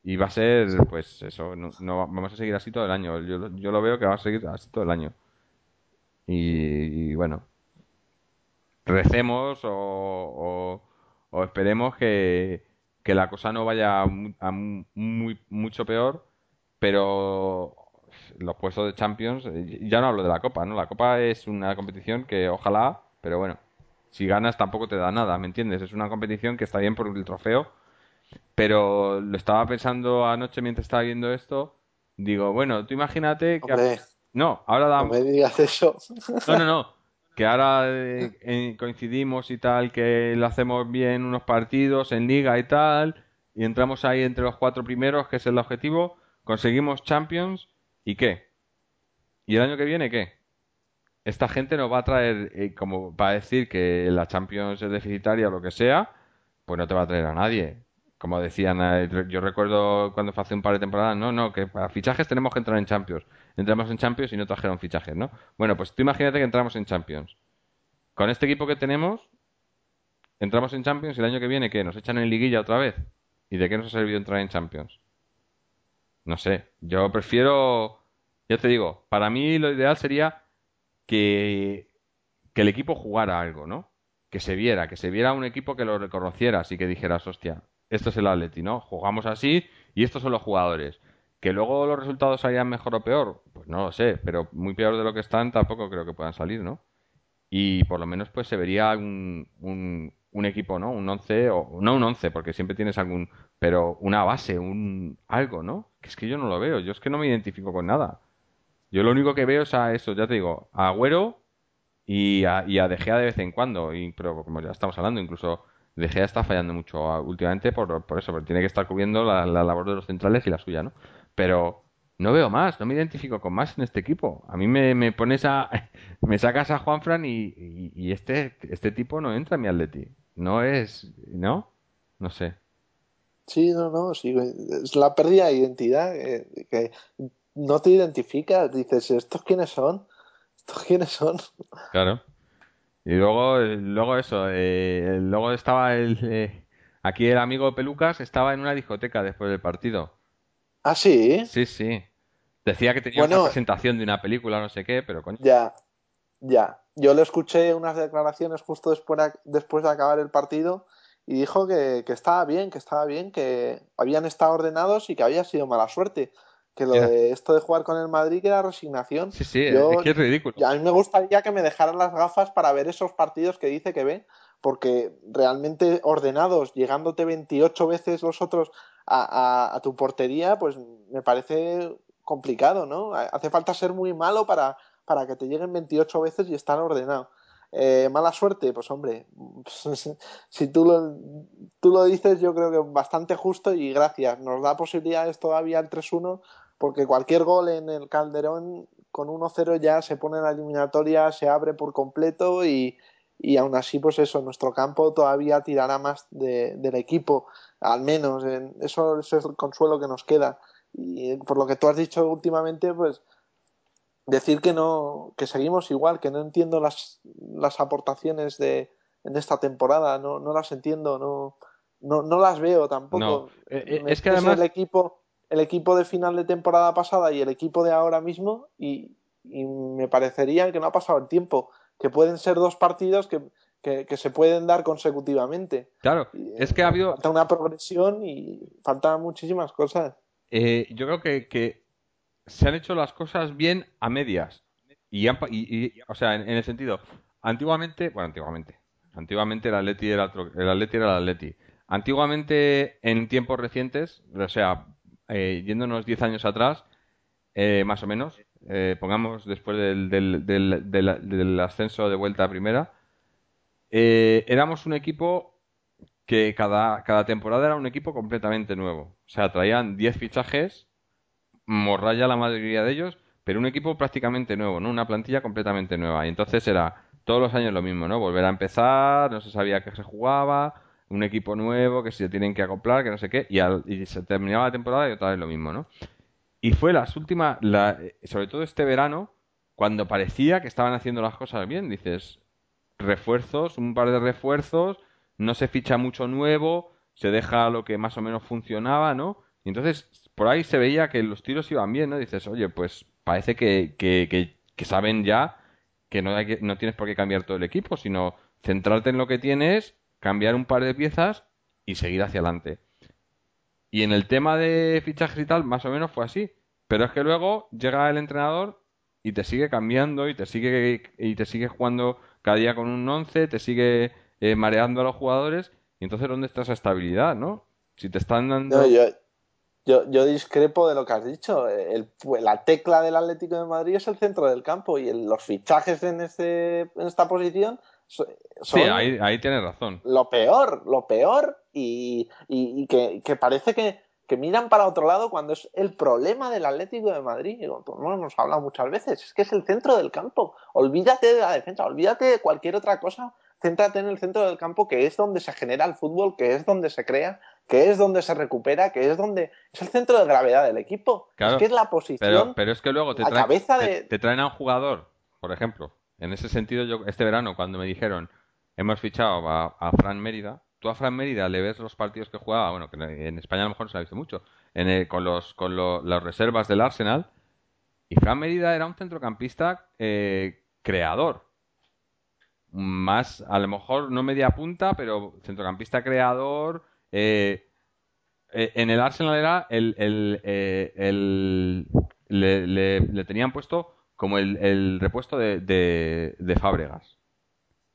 Y va a ser, pues eso, no, vamos a seguir así todo el año. Yo, yo, lo veo que va a seguir así todo el año. Y, bueno, recemos o, o, esperemos que, que, la cosa no vaya a muy, mucho peor, pero los puestos de Champions, ya no hablo de la Copa, ¿no? La Copa es una competición que ojalá, pero bueno, si ganas tampoco te da nada, ¿me entiendes? Es una competición que está bien por el trofeo, pero lo estaba pensando anoche mientras estaba viendo esto. Digo, bueno, tú imagínate que. No, ahora damos. No me digas eso. No, no, no. Que ahora eh, coincidimos y tal, que lo hacemos bien unos partidos en liga y tal, y entramos ahí entre los cuatro primeros, que es el objetivo, conseguimos Champions, ¿y qué? ¿Y el año que viene qué? esta gente nos va a traer, eh, como para decir que la Champions es deficitaria o lo que sea, pues no te va a traer a nadie. Como decían, eh, yo recuerdo cuando fue hace un par de temporadas, no, no, que para fichajes tenemos que entrar en Champions. Entramos en Champions y no trajeron fichajes, ¿no? Bueno, pues tú imagínate que entramos en Champions. Con este equipo que tenemos, entramos en Champions y el año que viene, ¿qué? ¿Nos echan en liguilla otra vez? ¿Y de qué nos ha servido entrar en Champions? No sé, yo prefiero, ya te digo, para mí lo ideal sería que, el equipo jugara algo, ¿no? Que se viera, que se viera un equipo que lo reconociera, así que dijeras, hostia, esto es el Atleti, ¿no? Jugamos así y estos son los jugadores. Que luego los resultados salgan mejor o peor, pues no lo sé, pero muy peor de lo que están tampoco creo que puedan salir, ¿no? Y por lo menos pues se vería un, un, equipo, ¿no? Un 11, o no un 11, porque siempre tienes algún, pero una base, un algo, ¿no? Que es que yo no lo veo, yo es que no me identifico con nada. Yo lo único que veo es a eso, ya te digo, a Agüero y a, y a De Gea de vez en cuando. Y, pero como ya estamos hablando, incluso De Gea está fallando mucho últimamente por, por eso, porque tiene que estar cubriendo la, labor de los centrales y la suya, ¿no? Pero no veo más, no me identifico con más en este equipo. A mí me, me pones (laughs) a. me sacas a Juanfran y, y, este, este tipo no entra en mi Atleti. No es. ¿No? No sé. Sí, no, no, sí. Es la pérdida de identidad. Eh, que no te identificas, dices, ¿estos quiénes son? ¿Estos quiénes son? (laughs) Claro. Y luego, luego eso, eh, luego estaba el, eh, aquí el amigo Pelucas estaba en una discoteca después del partido. ¿Ah, sí? Sí, sí. Decía que tenía una presentación de una película, no sé qué, pero coño. Ya, ya. Yo le escuché unas declaraciones justo después de, después de acabar el partido y dijo que, que estaba bien, que estaba bien, que habían estado ordenados y que había sido mala suerte que lo de esto de jugar con el Madrid que era resignación. Sí, sí, es que es ridículo. a mí me gustaría que me dejaran las gafas para ver esos partidos que dice que ve, porque realmente ordenados, llegándote 28 veces los otros a, a, tu portería, pues me parece complicado, ¿no? Hace falta ser muy malo para, para que te lleguen 28 veces y estar ordenado. Eh, mala suerte, pues hombre, (laughs) si tú lo, tú lo dices, yo creo que bastante justo y gracias. Nos da posibilidades todavía el 3-1 porque cualquier gol en el Calderón con 1-0 ya se pone en la eliminatoria, se abre por completo y, y aún así, pues eso, nuestro campo todavía tirará más del equipo, al menos, eso, es el consuelo que nos queda. Y por lo que tú has dicho últimamente, pues decir que no, que seguimos igual, que no entiendo las, las aportaciones de en esta temporada, no, no las entiendo, no, no, no las veo tampoco. Eh, eh, es que además el equipo el equipo de final de temporada pasada y el equipo de ahora mismo y, y me parecería que no ha pasado el tiempo, que pueden ser dos partidos que, se pueden dar consecutivamente. Claro, es que ha habido... Falta una progresión y faltan muchísimas cosas. Eh, yo creo que, se han hecho las cosas bien a medias. Y, o sea, en, el sentido, antiguamente, bueno, antiguamente, antiguamente el Atleti era el Atleti era el Atleti. Antiguamente, en tiempos recientes, o sea, eh, yéndonos 10 años atrás, eh, más o menos, eh, pongamos después del, del, ascenso de vuelta a primera, eh, éramos un equipo que cada, cada temporada era un equipo completamente nuevo. O sea, traían 10 fichajes, morraya la mayoría de ellos, pero un equipo prácticamente nuevo, ¿no? Una plantilla completamente nueva. Y entonces era todos los años lo mismo, ¿no? Volver a empezar, no se sabía qué se jugaba, un equipo nuevo, que se tienen que acoplar, que no sé qué, y, y se terminaba la temporada y otra vez lo mismo, ¿no? Y fue las últimas, la, sobre todo este verano, cuando parecía que estaban haciendo las cosas bien. Dices, refuerzos, un par de refuerzos, no se ficha mucho nuevo, se deja lo que más o menos funcionaba, ¿no? Y entonces por ahí se veía que los tiros iban bien, ¿no? Dices, oye, pues parece que, que, que, saben ya que no, hay que no tienes por qué cambiar todo el equipo, sino centrarte en lo que tienes, cambiar un par de piezas y seguir hacia adelante. Y en el tema de fichajes y tal, más o menos fue así. Pero es que luego llega el entrenador y te sigue cambiando y te sigue y te sigue jugando cada día con un 11, te sigue eh, mareando a los jugadores. Y entonces, ¿dónde está esa estabilidad, no? Si te están dando... yo, yo, discrepo de lo que has dicho. El, la tecla del Atlético de Madrid es el centro del campo y los fichajes en, este, en esta posición sí, ahí, ahí tienes razón. Lo peor, lo peor y, que, parece que, miran para otro lado cuando es el problema del Atlético de Madrid. Digo, pues no hemos hablado muchas veces, es que es el centro del campo. Olvídate de la defensa, olvídate de cualquier otra cosa, céntrate en el centro del campo que es donde se genera el fútbol, que es donde se crea, que es donde se recupera, que es donde es el centro de gravedad del equipo. es que es la posición. Pero, es que luego te, te traen a un jugador, por ejemplo, en ese sentido, yo este verano, cuando me dijeron, hemos fichado a, Fran Mérida, tú a Fran Mérida le ves los partidos que jugaba, bueno, que en España a lo mejor se ha visto mucho, con, los, con las reservas del Arsenal, y Fran Mérida era un centrocampista eh, creador. Más, a lo mejor no media punta, pero centrocampista creador. Eh, eh, en el Arsenal era el, el, le, tenían puesto como el, repuesto de, de, Fábregas.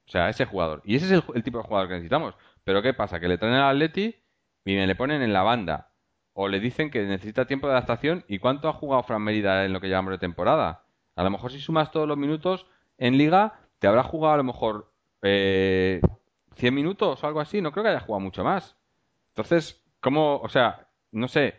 O sea, ese jugador. Y ese es el, tipo de jugador que necesitamos. Pero ¿qué pasa? Que le traen al Atleti y me le ponen en la banda. O le dicen que necesita tiempo de adaptación. ¿Y cuánto ha jugado Fran Mérida en lo que llevamos de temporada? A lo mejor si sumas todos los minutos en liga, te habrá jugado a lo mejor eh, 100 minutos o algo así. No creo que haya jugado mucho más. Entonces, ¿cómo? O sea, no sé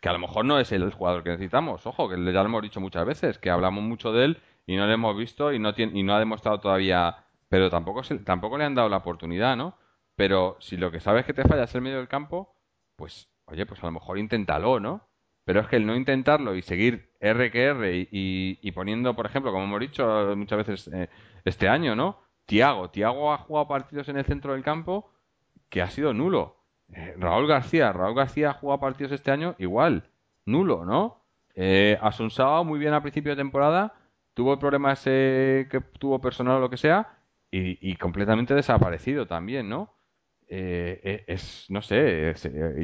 que a lo mejor no es el jugador que necesitamos. Ojo, que ya lo hemos dicho muchas veces, que hablamos mucho de él y no lo hemos visto y no, tiene, y no ha demostrado todavía, pero tampoco, tampoco le han dado la oportunidad, ¿no? Pero si lo que sabes que te falla es el medio del campo, pues, oye, pues a lo mejor inténtalo, ¿no? Pero es que el no intentarlo y seguir R que R y, poniendo, por ejemplo, como hemos dicho muchas veces eh, este año, ¿no? Tiago. Tiago ha jugado partidos en el centro del campo que ha sido nulo. Eh, Raúl García, Raúl García ha jugado partidos este año igual, nulo, ¿no? Eh, muy bien a principio de temporada, tuvo problemas que tuvo personal o lo que sea y, completamente desaparecido también, ¿no? Eh, eh, es, no sé,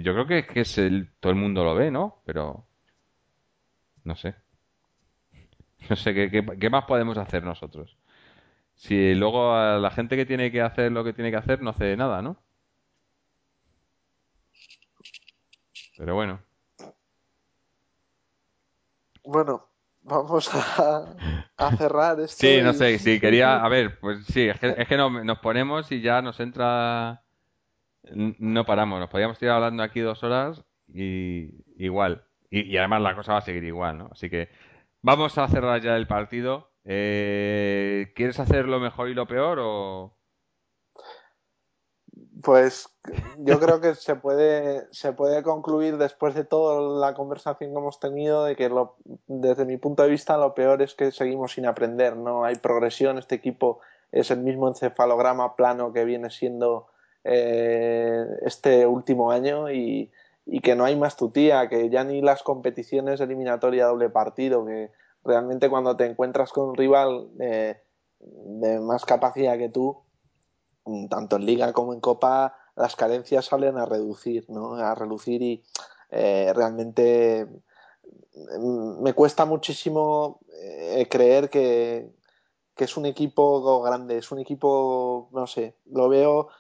yo creo que, que es el, todo el mundo lo ve, ¿no? Pero no sé. No sé, ¿qué, qué, más podemos hacer nosotros? Si luego la gente que tiene que hacer lo que tiene que hacer no hace nada, ¿no? Pero bueno. Bueno, vamos a, cerrar esto. Sí, no sé, sí, quería, a ver, pues sí, es que, es que nos ponemos y ya nos entra, no paramos, nos podríamos estar hablando aquí dos horas y igual, y, además la cosa va a seguir igual, ¿no? Así que vamos a cerrar ya el partido. Eh, ¿Quieres hacer lo mejor y lo peor o...? Pues yo creo que se puede, se puede concluir después de toda la conversación que hemos tenido de que desde mi punto de vista lo peor es que seguimos sin aprender, no hay progresión, este equipo es el mismo encefalograma plano que viene siendo eh, este último año y, y, que no hay más tutía, que ya ni las competiciones eliminatoria doble partido, que realmente cuando te encuentras con un rival de, más capacidad que tú, tanto en liga como en copa, las carencias salen a reducir, ¿no? A reducir y eh, realmente mm, me cuesta muchísimo eh, creer que, que, es un equipo grande, es un equipo, no sé, lo veo, mm,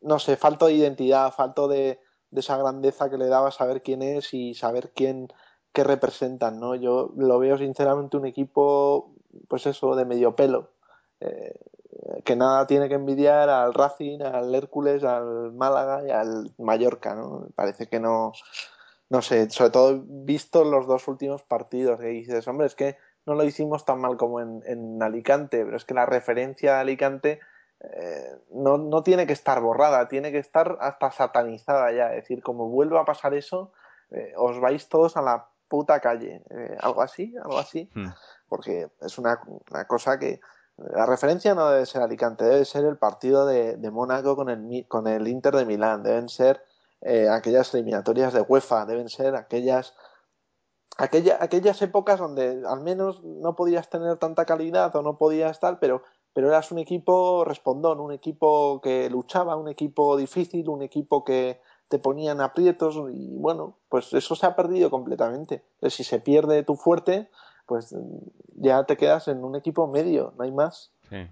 no sé, falto de identidad, falto de, de esa grandeza que le daba saber quién es y saber quién qué representan, ¿no? Yo lo veo sinceramente un equipo, pues eso, de medio pelo. Eh, que nada tiene que envidiar al Racing, al Hércules, al Málaga y al Mallorca, ¿no? Parece que no, no sé, sobre todo visto los dos últimos partidos, que dices, hombre, es que no lo hicimos tan mal como en, en Alicante, pero es que la referencia a Alicante eh, no, no, tiene que estar borrada, tiene que estar hasta satanizada ya, es decir, como vuelva a pasar eso, eh, os vais todos a la puta calle, eh, algo así, algo así, hmm. porque es una, una cosa que la referencia no debe ser Alicante, debe ser el partido de, de Mónaco con el, con el Inter de Milán, deben ser aquellas eliminatorias de UEFA, deben ser aquellas, aquella, aquellas épocas donde al menos no podías tener tanta calidad o no podías estar, pero, pero eras un equipo respondón, un equipo que luchaba, un equipo difícil, un equipo que te ponían aprietos y bueno, pues eso se ha perdido completamente. si se pierde tu fuerte, pues ya te quedas en un equipo medio, no hay más. Sí.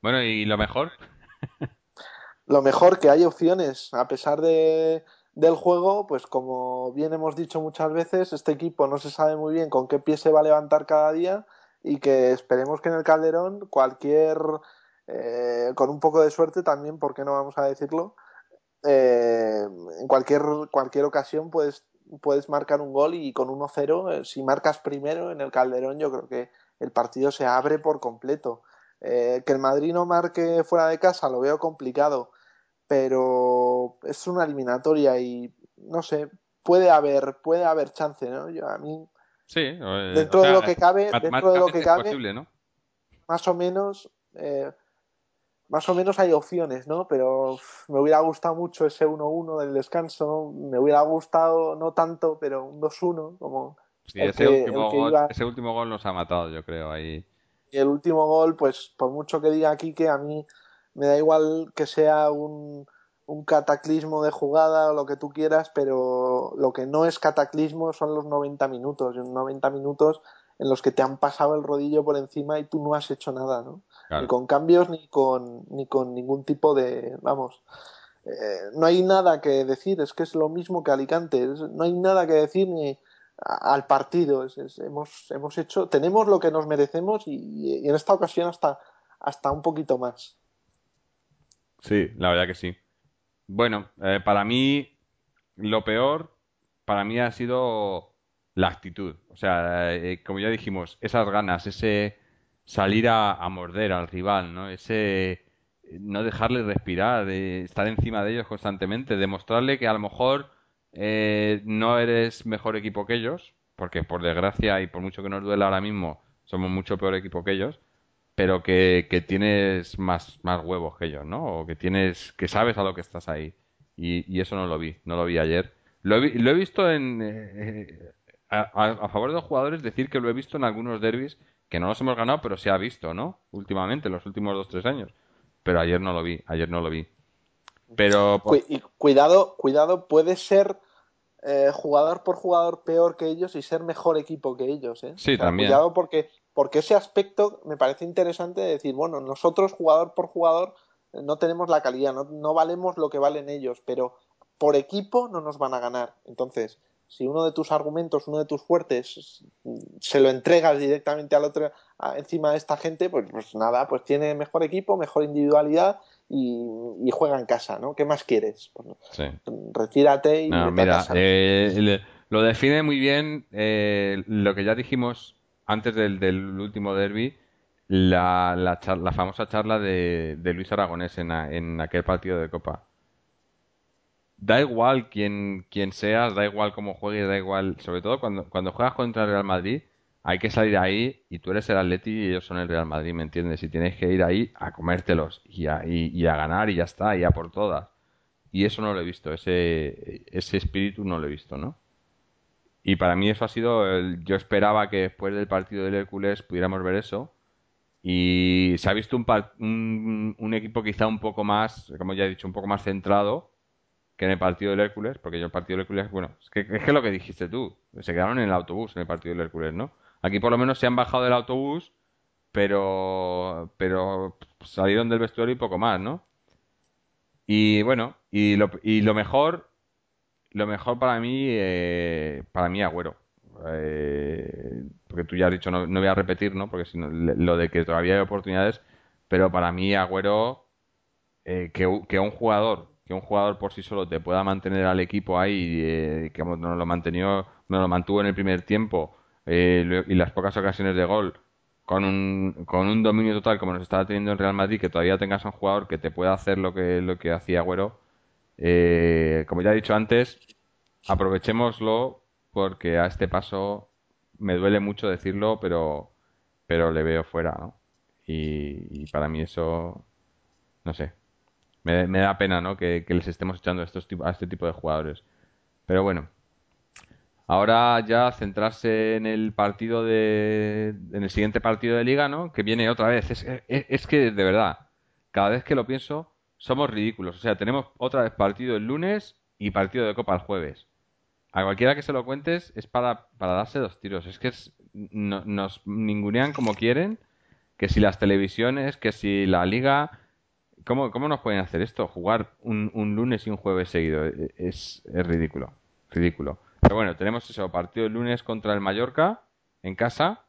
Bueno, ¿y lo mejor? (laughs) lo mejor que hay opciones, a pesar de, del juego, pues como bien hemos dicho muchas veces, este equipo no se sabe muy bien con qué pie se va a levantar cada día y que esperemos que en el Calderón cualquier, eh, con un poco de suerte también, ¿por qué no vamos a decirlo? Eh, en cualquier, cualquier ocasión puedes puedes marcar un gol y con 1-0, eh, si marcas primero en el Calderón, yo creo que el partido se abre por completo. Que el Madrid no marque fuera de casa lo veo complicado, pero es una eliminatoria y no sé, puede haber, puede haber chance, ¿no? Yo a mí sí, dentro de lo que cabe, dentro de lo que cabe, más o menos eh, más o menos hay opciones, ¿no? Pero me hubiera gustado mucho ese 1-1 del descanso, me hubiera gustado no tanto, pero un 2-1, como... Sí, ese, último gol, ese último gol nos ha matado, yo creo, ahí. Y el último gol, pues por mucho que diga aquí que a mí me da igual que sea un, un cataclismo de jugada o lo que tú quieras, pero lo que no es cataclismo son los 90 minutos. Y en 90 minutos en los que te han pasado el rodillo por encima y tú no has hecho nada, ¿no? Ni con cambios ni con, ni con ningún tipo de, vamos, eh, no hay nada que decir, es que es lo mismo que Alicante, no hay nada que decir ni al partido, hemos, hemos hecho, tenemos lo que nos merecemos y, en esta ocasión hasta, hasta un poquito más. Sí, la verdad que sí. Bueno, eh, para mí lo peor, para mí ha sido la actitud. O sea, eh, como ya dijimos, esas ganas, ese salir a, morder al rival, ¿no? Ese no dejarle respirar, estar encima de ellos constantemente, demostrarle que a lo mejor eh, no eres mejor equipo que ellos, porque por desgracia y por mucho que nos duela ahora mismo, somos mucho peor equipo que ellos, pero que, que tienes más, más huevos que ellos, ¿no? O que tienes, que sabes a lo que estás ahí. Y, y eso no lo vi, no lo vi ayer. Lo he, lo he visto en, eh, a, favor de los jugadores decir que lo he visto en algunos derbis que no los hemos ganado, pero se ha visto, ¿no? Últimamente, los últimos dos tres años. Pero ayer no lo vi, ayer no lo vi. Pero y cuidado, cuidado, puede ser eh, jugador por jugador peor que ellos y ser mejor equipo que ellos, ¿eh? Sí, también. Cuidado porque porque ese aspecto me parece interesante de decir, bueno, nosotros jugador por jugador no tenemos la calidad, no, no valemos lo que valen ellos, pero por equipo no nos van a ganar. Entonces, si uno de tus argumentos, uno de tus fuertes, se lo entregas directamente al otro, encima de esta gente, pues, pues nada, pues tiene mejor equipo, mejor individualidad y, juega en casa, ¿no? ¿Qué más quieres? Pues, retírate y mira, eh, lo define muy bien eh, lo que ya dijimos antes del, último derby, la, la, famosa charla de, Luis Aragonés en aquel partido de Copa da igual quién, quién seas, da igual cómo juegues, da igual, sobre todo cuando, cuando juegas contra el Real Madrid, hay que salir ahí y tú eres el Atleti y ellos son el Real Madrid, ¿me entiendes? Y tienes que ir ahí a comértelos y a, y, a ganar y ya está, y a por todas. Y eso no lo he visto, ese, ese espíritu no lo he visto, ¿no? Y para mí eso ha sido, el- yo esperaba que después del partido del Hércules pudiéramos ver eso. Y se ha visto un, un, un equipo quizá un poco más, como ya he dicho, un poco más centrado que en el partido del Hércules, porque yo el partido del Hércules, bueno, es que es que lo que dijiste tú, se quedaron en el autobús en el partido del Hércules, ¿no? Aquí por lo menos se han bajado del autobús, pero pero salieron del vestuario y poco más, ¿no? Y bueno, y lo, y lo mejor, lo mejor para mí, eh, para mí Agüero. Eh, porque tú ya has dicho, no, no voy a repetir, ¿no? Porque si no, le- lo de que todavía hay oportunidades, pero para mí Agüero, eh, que, que un jugador, que un jugador por sí solo te pueda mantener al equipo ahí, eh, que nos lo mantenió, nos lo mantuvo en el primer tiempo, eh, y las pocas ocasiones de gol, con un, con un dominio total como nos estaba teniendo el Real Madrid, que todavía tengas a un jugador que te pueda hacer lo que, lo que hacía Agüero, eh, como ya he dicho antes, aprovechémoslo porque a este paso me duele mucho decirlo, pero, pero le veo fuera, ¿no? Y, para mí eso, no sé, me, da pena, ¿no? Que, les estemos echando a, estos, a este tipo de jugadores. Pero bueno, ahora ya centrarse en el partido de, en el siguiente partido de liga, ¿no? Que viene otra vez. Es- es que de verdad, cada vez que lo pienso, somos ridículos. O sea, tenemos otra vez partido el lunes y partido de Copa el jueves. A cualquiera que se lo cuentes es para, para darse dos tiros. Es que es- no- nos ningunean como quieren, que si las televisiones, que si la liga... ¿Cómo, cómo nos pueden hacer esto? Jugar un, un lunes y un jueves seguido. E- Es, es ridículo. Ridículo. Pero bueno, tenemos eso, partido el lunes contra el Mallorca, en casa.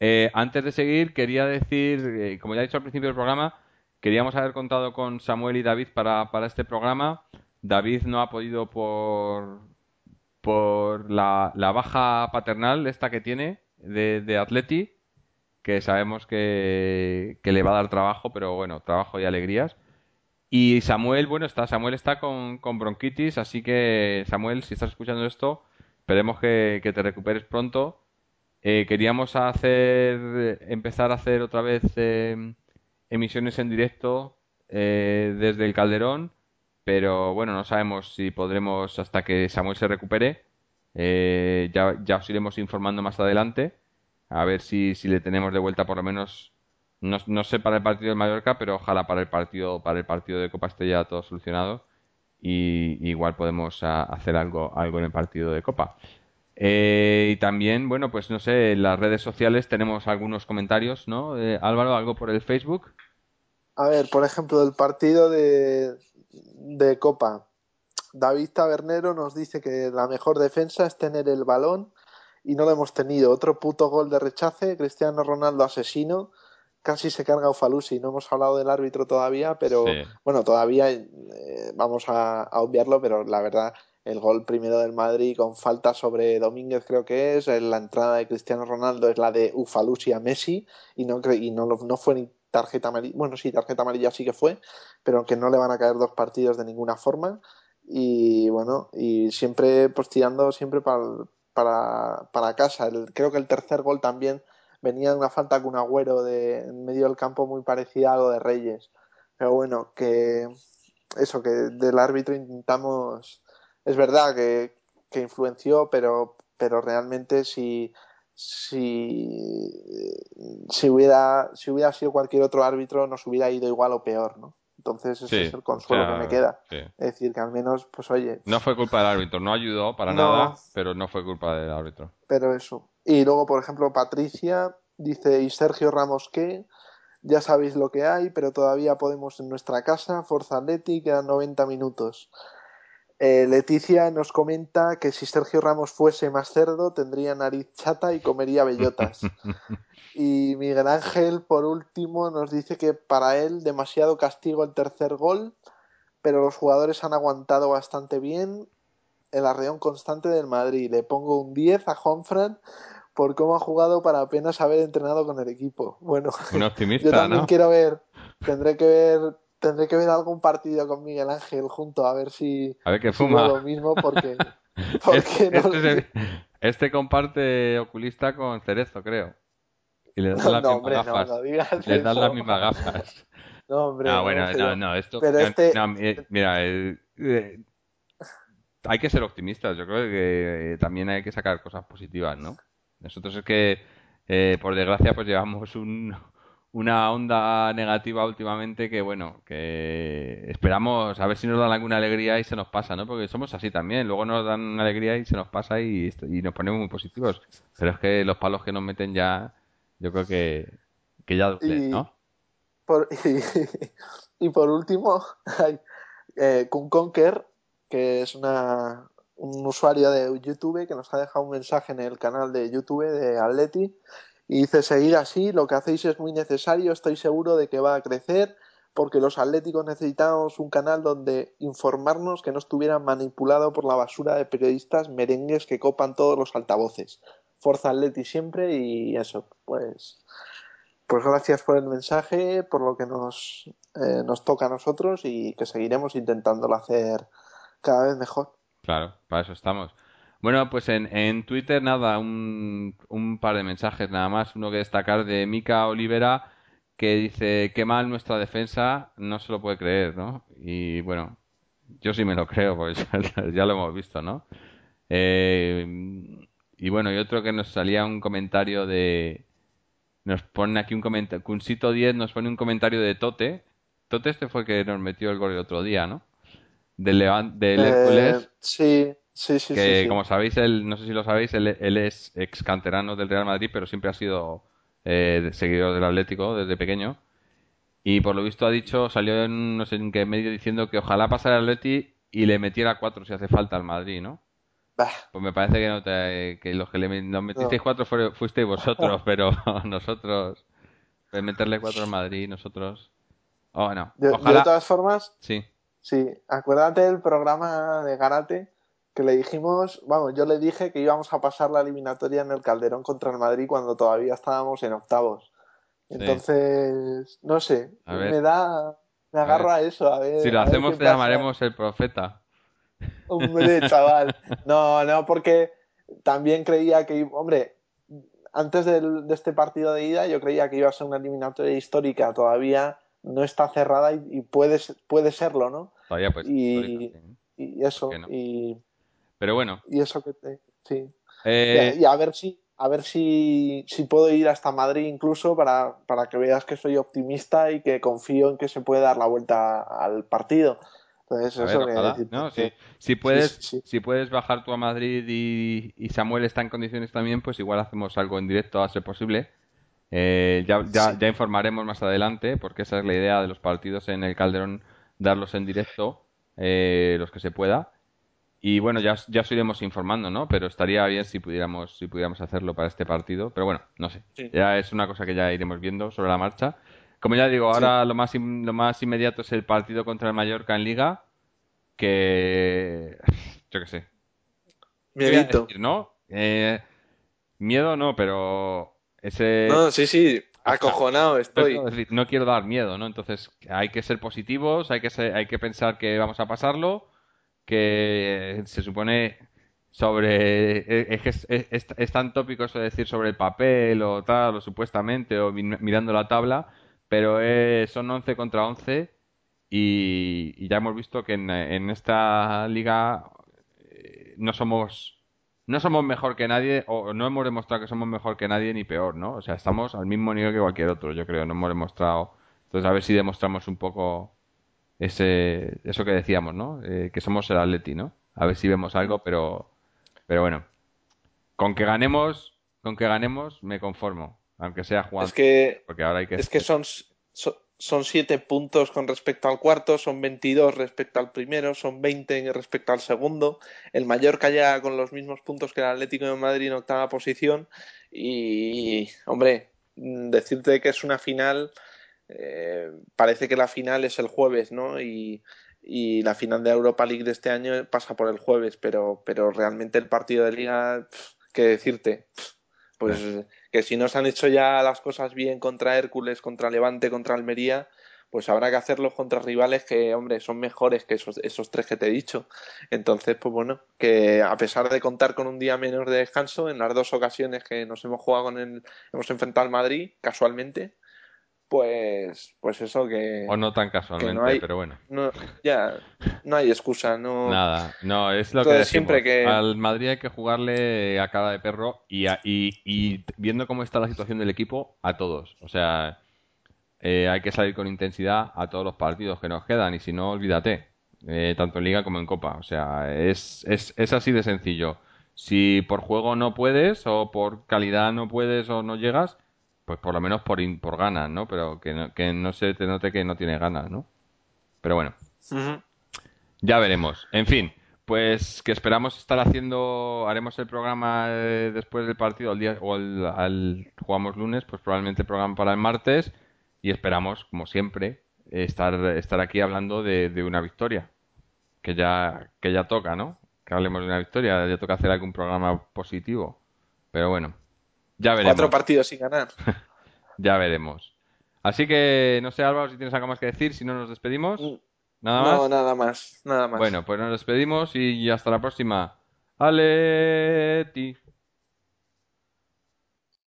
Eh, antes de seguir, quería decir, eh, como ya he dicho al principio del programa, queríamos haber contado con Samuel y David para, para este programa. David no ha podido por, por la, baja paternal esta que tiene de, de Atleti, que sabemos que, que le va a dar trabajo, pero bueno, trabajo y alegrías. Y Samuel, bueno, está, Samuel está con, con bronquitis, así que Samuel, si estás escuchando esto, esperemos que, que te recuperes pronto. Eh, queríamos hacer, empezar a hacer otra vez eh, emisiones en directo eh, desde el Calderón, pero bueno, no sabemos si podremos hasta que Samuel se recupere. Eh, ya, ya os iremos informando más adelante, a ver si, si le tenemos de vuelta por lo menos, no, no sé para el partido de Mallorca, pero ojalá para el partido, para el partido de Copa esté ya todo solucionado y, igual podemos a- hacer algo, algo en el partido de Copa. Eh, y también, bueno, pues no sé, en las redes sociales tenemos algunos comentarios, ¿no? Eh, Álvaro, algo por el Facebook. A ver, por ejemplo, del partido de, de Copa. David Tabernero nos dice que la mejor defensa es tener el balón y no lo hemos tenido. Otro puto gol de rechace, Cristiano Ronaldo asesino, casi se carga Ufalusi. No hemos hablado del árbitro todavía, pero Sí. bueno, todavía eh, vamos a, a obviarlo, pero la verdad, el gol primero del Madrid con falta sobre Domínguez creo que es, la entrada de Cristiano Ronaldo es la de Ufalusi a Messi y no, y no, no fue ni tarjeta amarilla, bueno, sí, tarjeta amarilla sí que fue, pero que no le van a caer dos partidos de ninguna forma y bueno, y siempre pues tirando siempre para, para, para casa. El- creo que el tercer gol también venía de una falta con un agüero de, en medio del campo muy parecida a lo de Reyes. Pero bueno, que eso, que del árbitro intentamos, es verdad que, que influenció, pero, pero realmente si, si, si, hubiera, si hubiera sido cualquier otro árbitro nos hubiera ido igual o peor, ¿no? Entonces ese Sí, es el consuelo o sea, que me queda. sí. Es decir, que al menos, pues oye, No fue culpa del árbitro, no ayudó para No. nada, pero no fue culpa del árbitro. pero eso. Y luego, por ejemplo, Patricia dice, ¿y Sergio Ramos qué? Ya sabéis lo que hay, pero todavía podemos en nuestra casa. Forza Atleti, quedan 90 minutos. Eh, Leticia nos comenta que si Sergio Ramos fuese más cerdo, tendría nariz chata y comería bellotas. (laughs) Y Miguel Ángel, por último, nos dice que para él demasiado castigo el tercer gol, pero los jugadores han aguantado bastante bien el arreón constante del Madrid. Le pongo un 10 a Juanfran por cómo ha jugado para apenas haber entrenado con el equipo. Bueno, Un (laughs) yo también ¿no? quiero ver, tendré que ver, tendré que ver algún partido con Miguel Ángel junto a ver si, A ver si fuma. lo mismo porque, (laughs) porque Este, no, este se- este comparte oculista con Cerezo, creo. Y le dan (laughs) no, las no, mismas hombre, no, gafas. no digas Le dan las mismas gafas. No, hombre, Ah, no, bueno, no, no, esto. pero este- no, mi- mira, el- eh, hay que ser optimistas. Yo creo que también hay que sacar cosas positivas, ¿no? Nosotros es que, eh, por desgracia, pues llevamos un, una onda negativa últimamente que, bueno, que esperamos a ver si nos dan alguna alegría y se nos pasa, ¿no? Porque somos así también. Luego nos dan una alegría y se nos pasa y, y nos ponemos muy positivos. Pero es que los palos que nos meten ya, yo creo que, que ya ¿no? Por, (laughs) y, por último, hay eh, Conker, que es una, un usuario de YouTube que nos ha dejado un mensaje en el canal de YouTube de Atleti y dice, seguir así, lo que hacéis es muy necesario, estoy seguro de que va a crecer, porque los atléticos necesitamos un canal donde informarnos que no estuviera manipulado por la basura de periodistas merengues que copan todos los altavoces. Forza Atleti siempre y eso, pues, pues gracias por el mensaje, por lo que nos, eh, nos toca a nosotros y que seguiremos intentándolo hacer cada vez mejor. Claro, para eso estamos. Bueno, pues en, en Twitter nada, un, un par de mensajes nada más. Uno que destacar de Mika Olivera que dice, qué mal nuestra defensa, no se lo puede creer, ¿no? Y bueno, yo sí me lo creo, porque ya, (laughs) lo hemos visto, ¿no? Eh, y bueno, y otro que nos salía un comentario de... Nos pone aquí un comentario, Cunsito 10 nos pone un comentario de Tote. Tote este fue el que nos metió el gol el otro día, ¿no? De Levan, de eh, Sí, Sí, sí, que sí, como sabéis, él, no sé si lo sabéis, él, es ex canterano del Real Madrid, pero siempre ha sido eh, seguidor del Atlético desde pequeño. Y por lo visto ha dicho, salió en no sé en qué medio diciendo que ojalá pasara el Atleti y le metiera cuatro si hace falta al Madrid, ¿no? Pues me parece que, no que los que le nos metisteis cuatro fuisteis vosotros, (laughs) pero (laughs) nosotros, pues meterle cuatro al Madrid, nosotros. Oh, no. Ojalá... de todas formas, sí. Sí, acuérdate del programa de Garate que le dijimos, vamos, yo le dije que íbamos a pasar la eliminatoria en el Calderón contra el Madrid cuando todavía estábamos en octavos. Entonces, no sé, me da, me agarro a, eso. A ver, si lo hacemos, te llamaremos el profeta. Hombre, (laughs) chaval. No, no, porque también creía que, hombre, antes de este partido de ida, yo creía que iba a ser una eliminatoria histórica. Todavía no está cerrada y, puede, puede serlo, ¿no? Todavía pues. Y, y eso. Y pero bueno. Y eso que te. Sí. Eh, y, a, ver si. A ver si, si puedo ir hasta Madrid incluso para, para que veas que soy optimista y que confío en que se puede dar la vuelta al partido. Entonces, eso no, Si puedes, si puedes bajar tú a Madrid y, Samuel está en condiciones también, pues igual hacemos algo en directo a ser posible. Eh, ya, ya, ya, informaremos más adelante, porque esa es la idea de los partidos en el Calderón, darlos en directo, eh, los que se pueda. Y bueno, ya, ya os iremos informando, ¿no? Pero estaría bien si pudiéramos, si pudiéramos hacerlo para este partido. Pero bueno, no sé. Ya es una cosa que ya iremos viendo sobre la marcha. Como ya digo, ahora lo, más, lo más inmediato es el partido contra el Mallorca en Liga. Que. Yo qué sé. Miedito. ¿no? Eh, miedo no, pero. Ese... No, sí, sí. Acojonado estoy. No quiero dar miedo, ¿no? Entonces hay que ser positivos, hay que, hay que pensar que vamos a pasarlo que se supone sobre es, es, es, tan tópico eso de decir sobre el papel o tal o supuestamente o mirando la tabla pero son 11 contra 11 y, ya hemos visto que en, esta liga eh, no somos no somos mejor que nadie o no hemos demostrado que somos mejor que nadie ni peor no o sea estamos al mismo nivel que cualquier otro yo creo no hemos demostrado. Entonces a ver si demostramos un poco ese, eso que decíamos, ¿no? Eh, que somos el Atleti, ¿no? A ver si vemos algo, pero, pero bueno, con que ganemos, con que ganemos, me conformo, aunque sea jugando. Es que, porque ahora hay que... Es que son, son, siete puntos con respecto al cuarto, son 22 respecto al primero, son 20 respecto al segundo. El Mallorca ya con los mismos puntos que el Atlético de Madrid en octava posición. Y, hombre, decirte que es una final eh, parece que la final es el jueves, ¿no? Y, la final de Europa League de este año pasa por el jueves, pero, pero realmente el partido de liga, ¿qué decirte? Pues que si no se han hecho ya las cosas bien contra Hércules, contra Levante, contra Almería, pues habrá que hacerlo contra rivales que, hombre, son mejores que esos, esos tres que te he dicho. Entonces, pues bueno, que a pesar de contar con un día menos de descanso, en las dos ocasiones que nos hemos jugado con el, hemos enfrentado al Madrid, casualmente, pues, pues eso que... O no tan casualmente, pero bueno. No, ya, no hay excusa, no... Nada, no, es lo que decimos. siempre que... Al Madrid hay que jugarle a cara de perro y, y, viendo cómo está la situación del equipo, a todos. O sea, eh, hay que salir con intensidad a todos los partidos que nos quedan y si no, olvídate. Eh, tanto en Liga como en Copa. O sea, es, es, es así de sencillo. Si por juego no puedes o por calidad no puedes o no llegas pues por lo menos por, por ganas, ¿no? Pero que no, que no se te note que no tiene ganas, ¿no? Pero bueno, ya veremos. En fin, pues que esperamos estar haciendo, haremos el programa eh, después del partido, al día, o al, jugamos lunes, pues probablemente el programa para el martes y esperamos, como siempre, estar, estar aquí hablando de, de una victoria, que ya, que ya toca, ¿no? Que hablemos de una victoria, ya toca hacer algún programa positivo. Pero bueno, ya veremos. Cuatro partidos sin ganar. (laughs) ya veremos. Así que no sé, Álvaro, si tienes algo más que decir, si no nos despedimos. Mm. ¿Nada más? No, nada más, nada más. Bueno, pues nos despedimos y hasta la próxima. Aleti.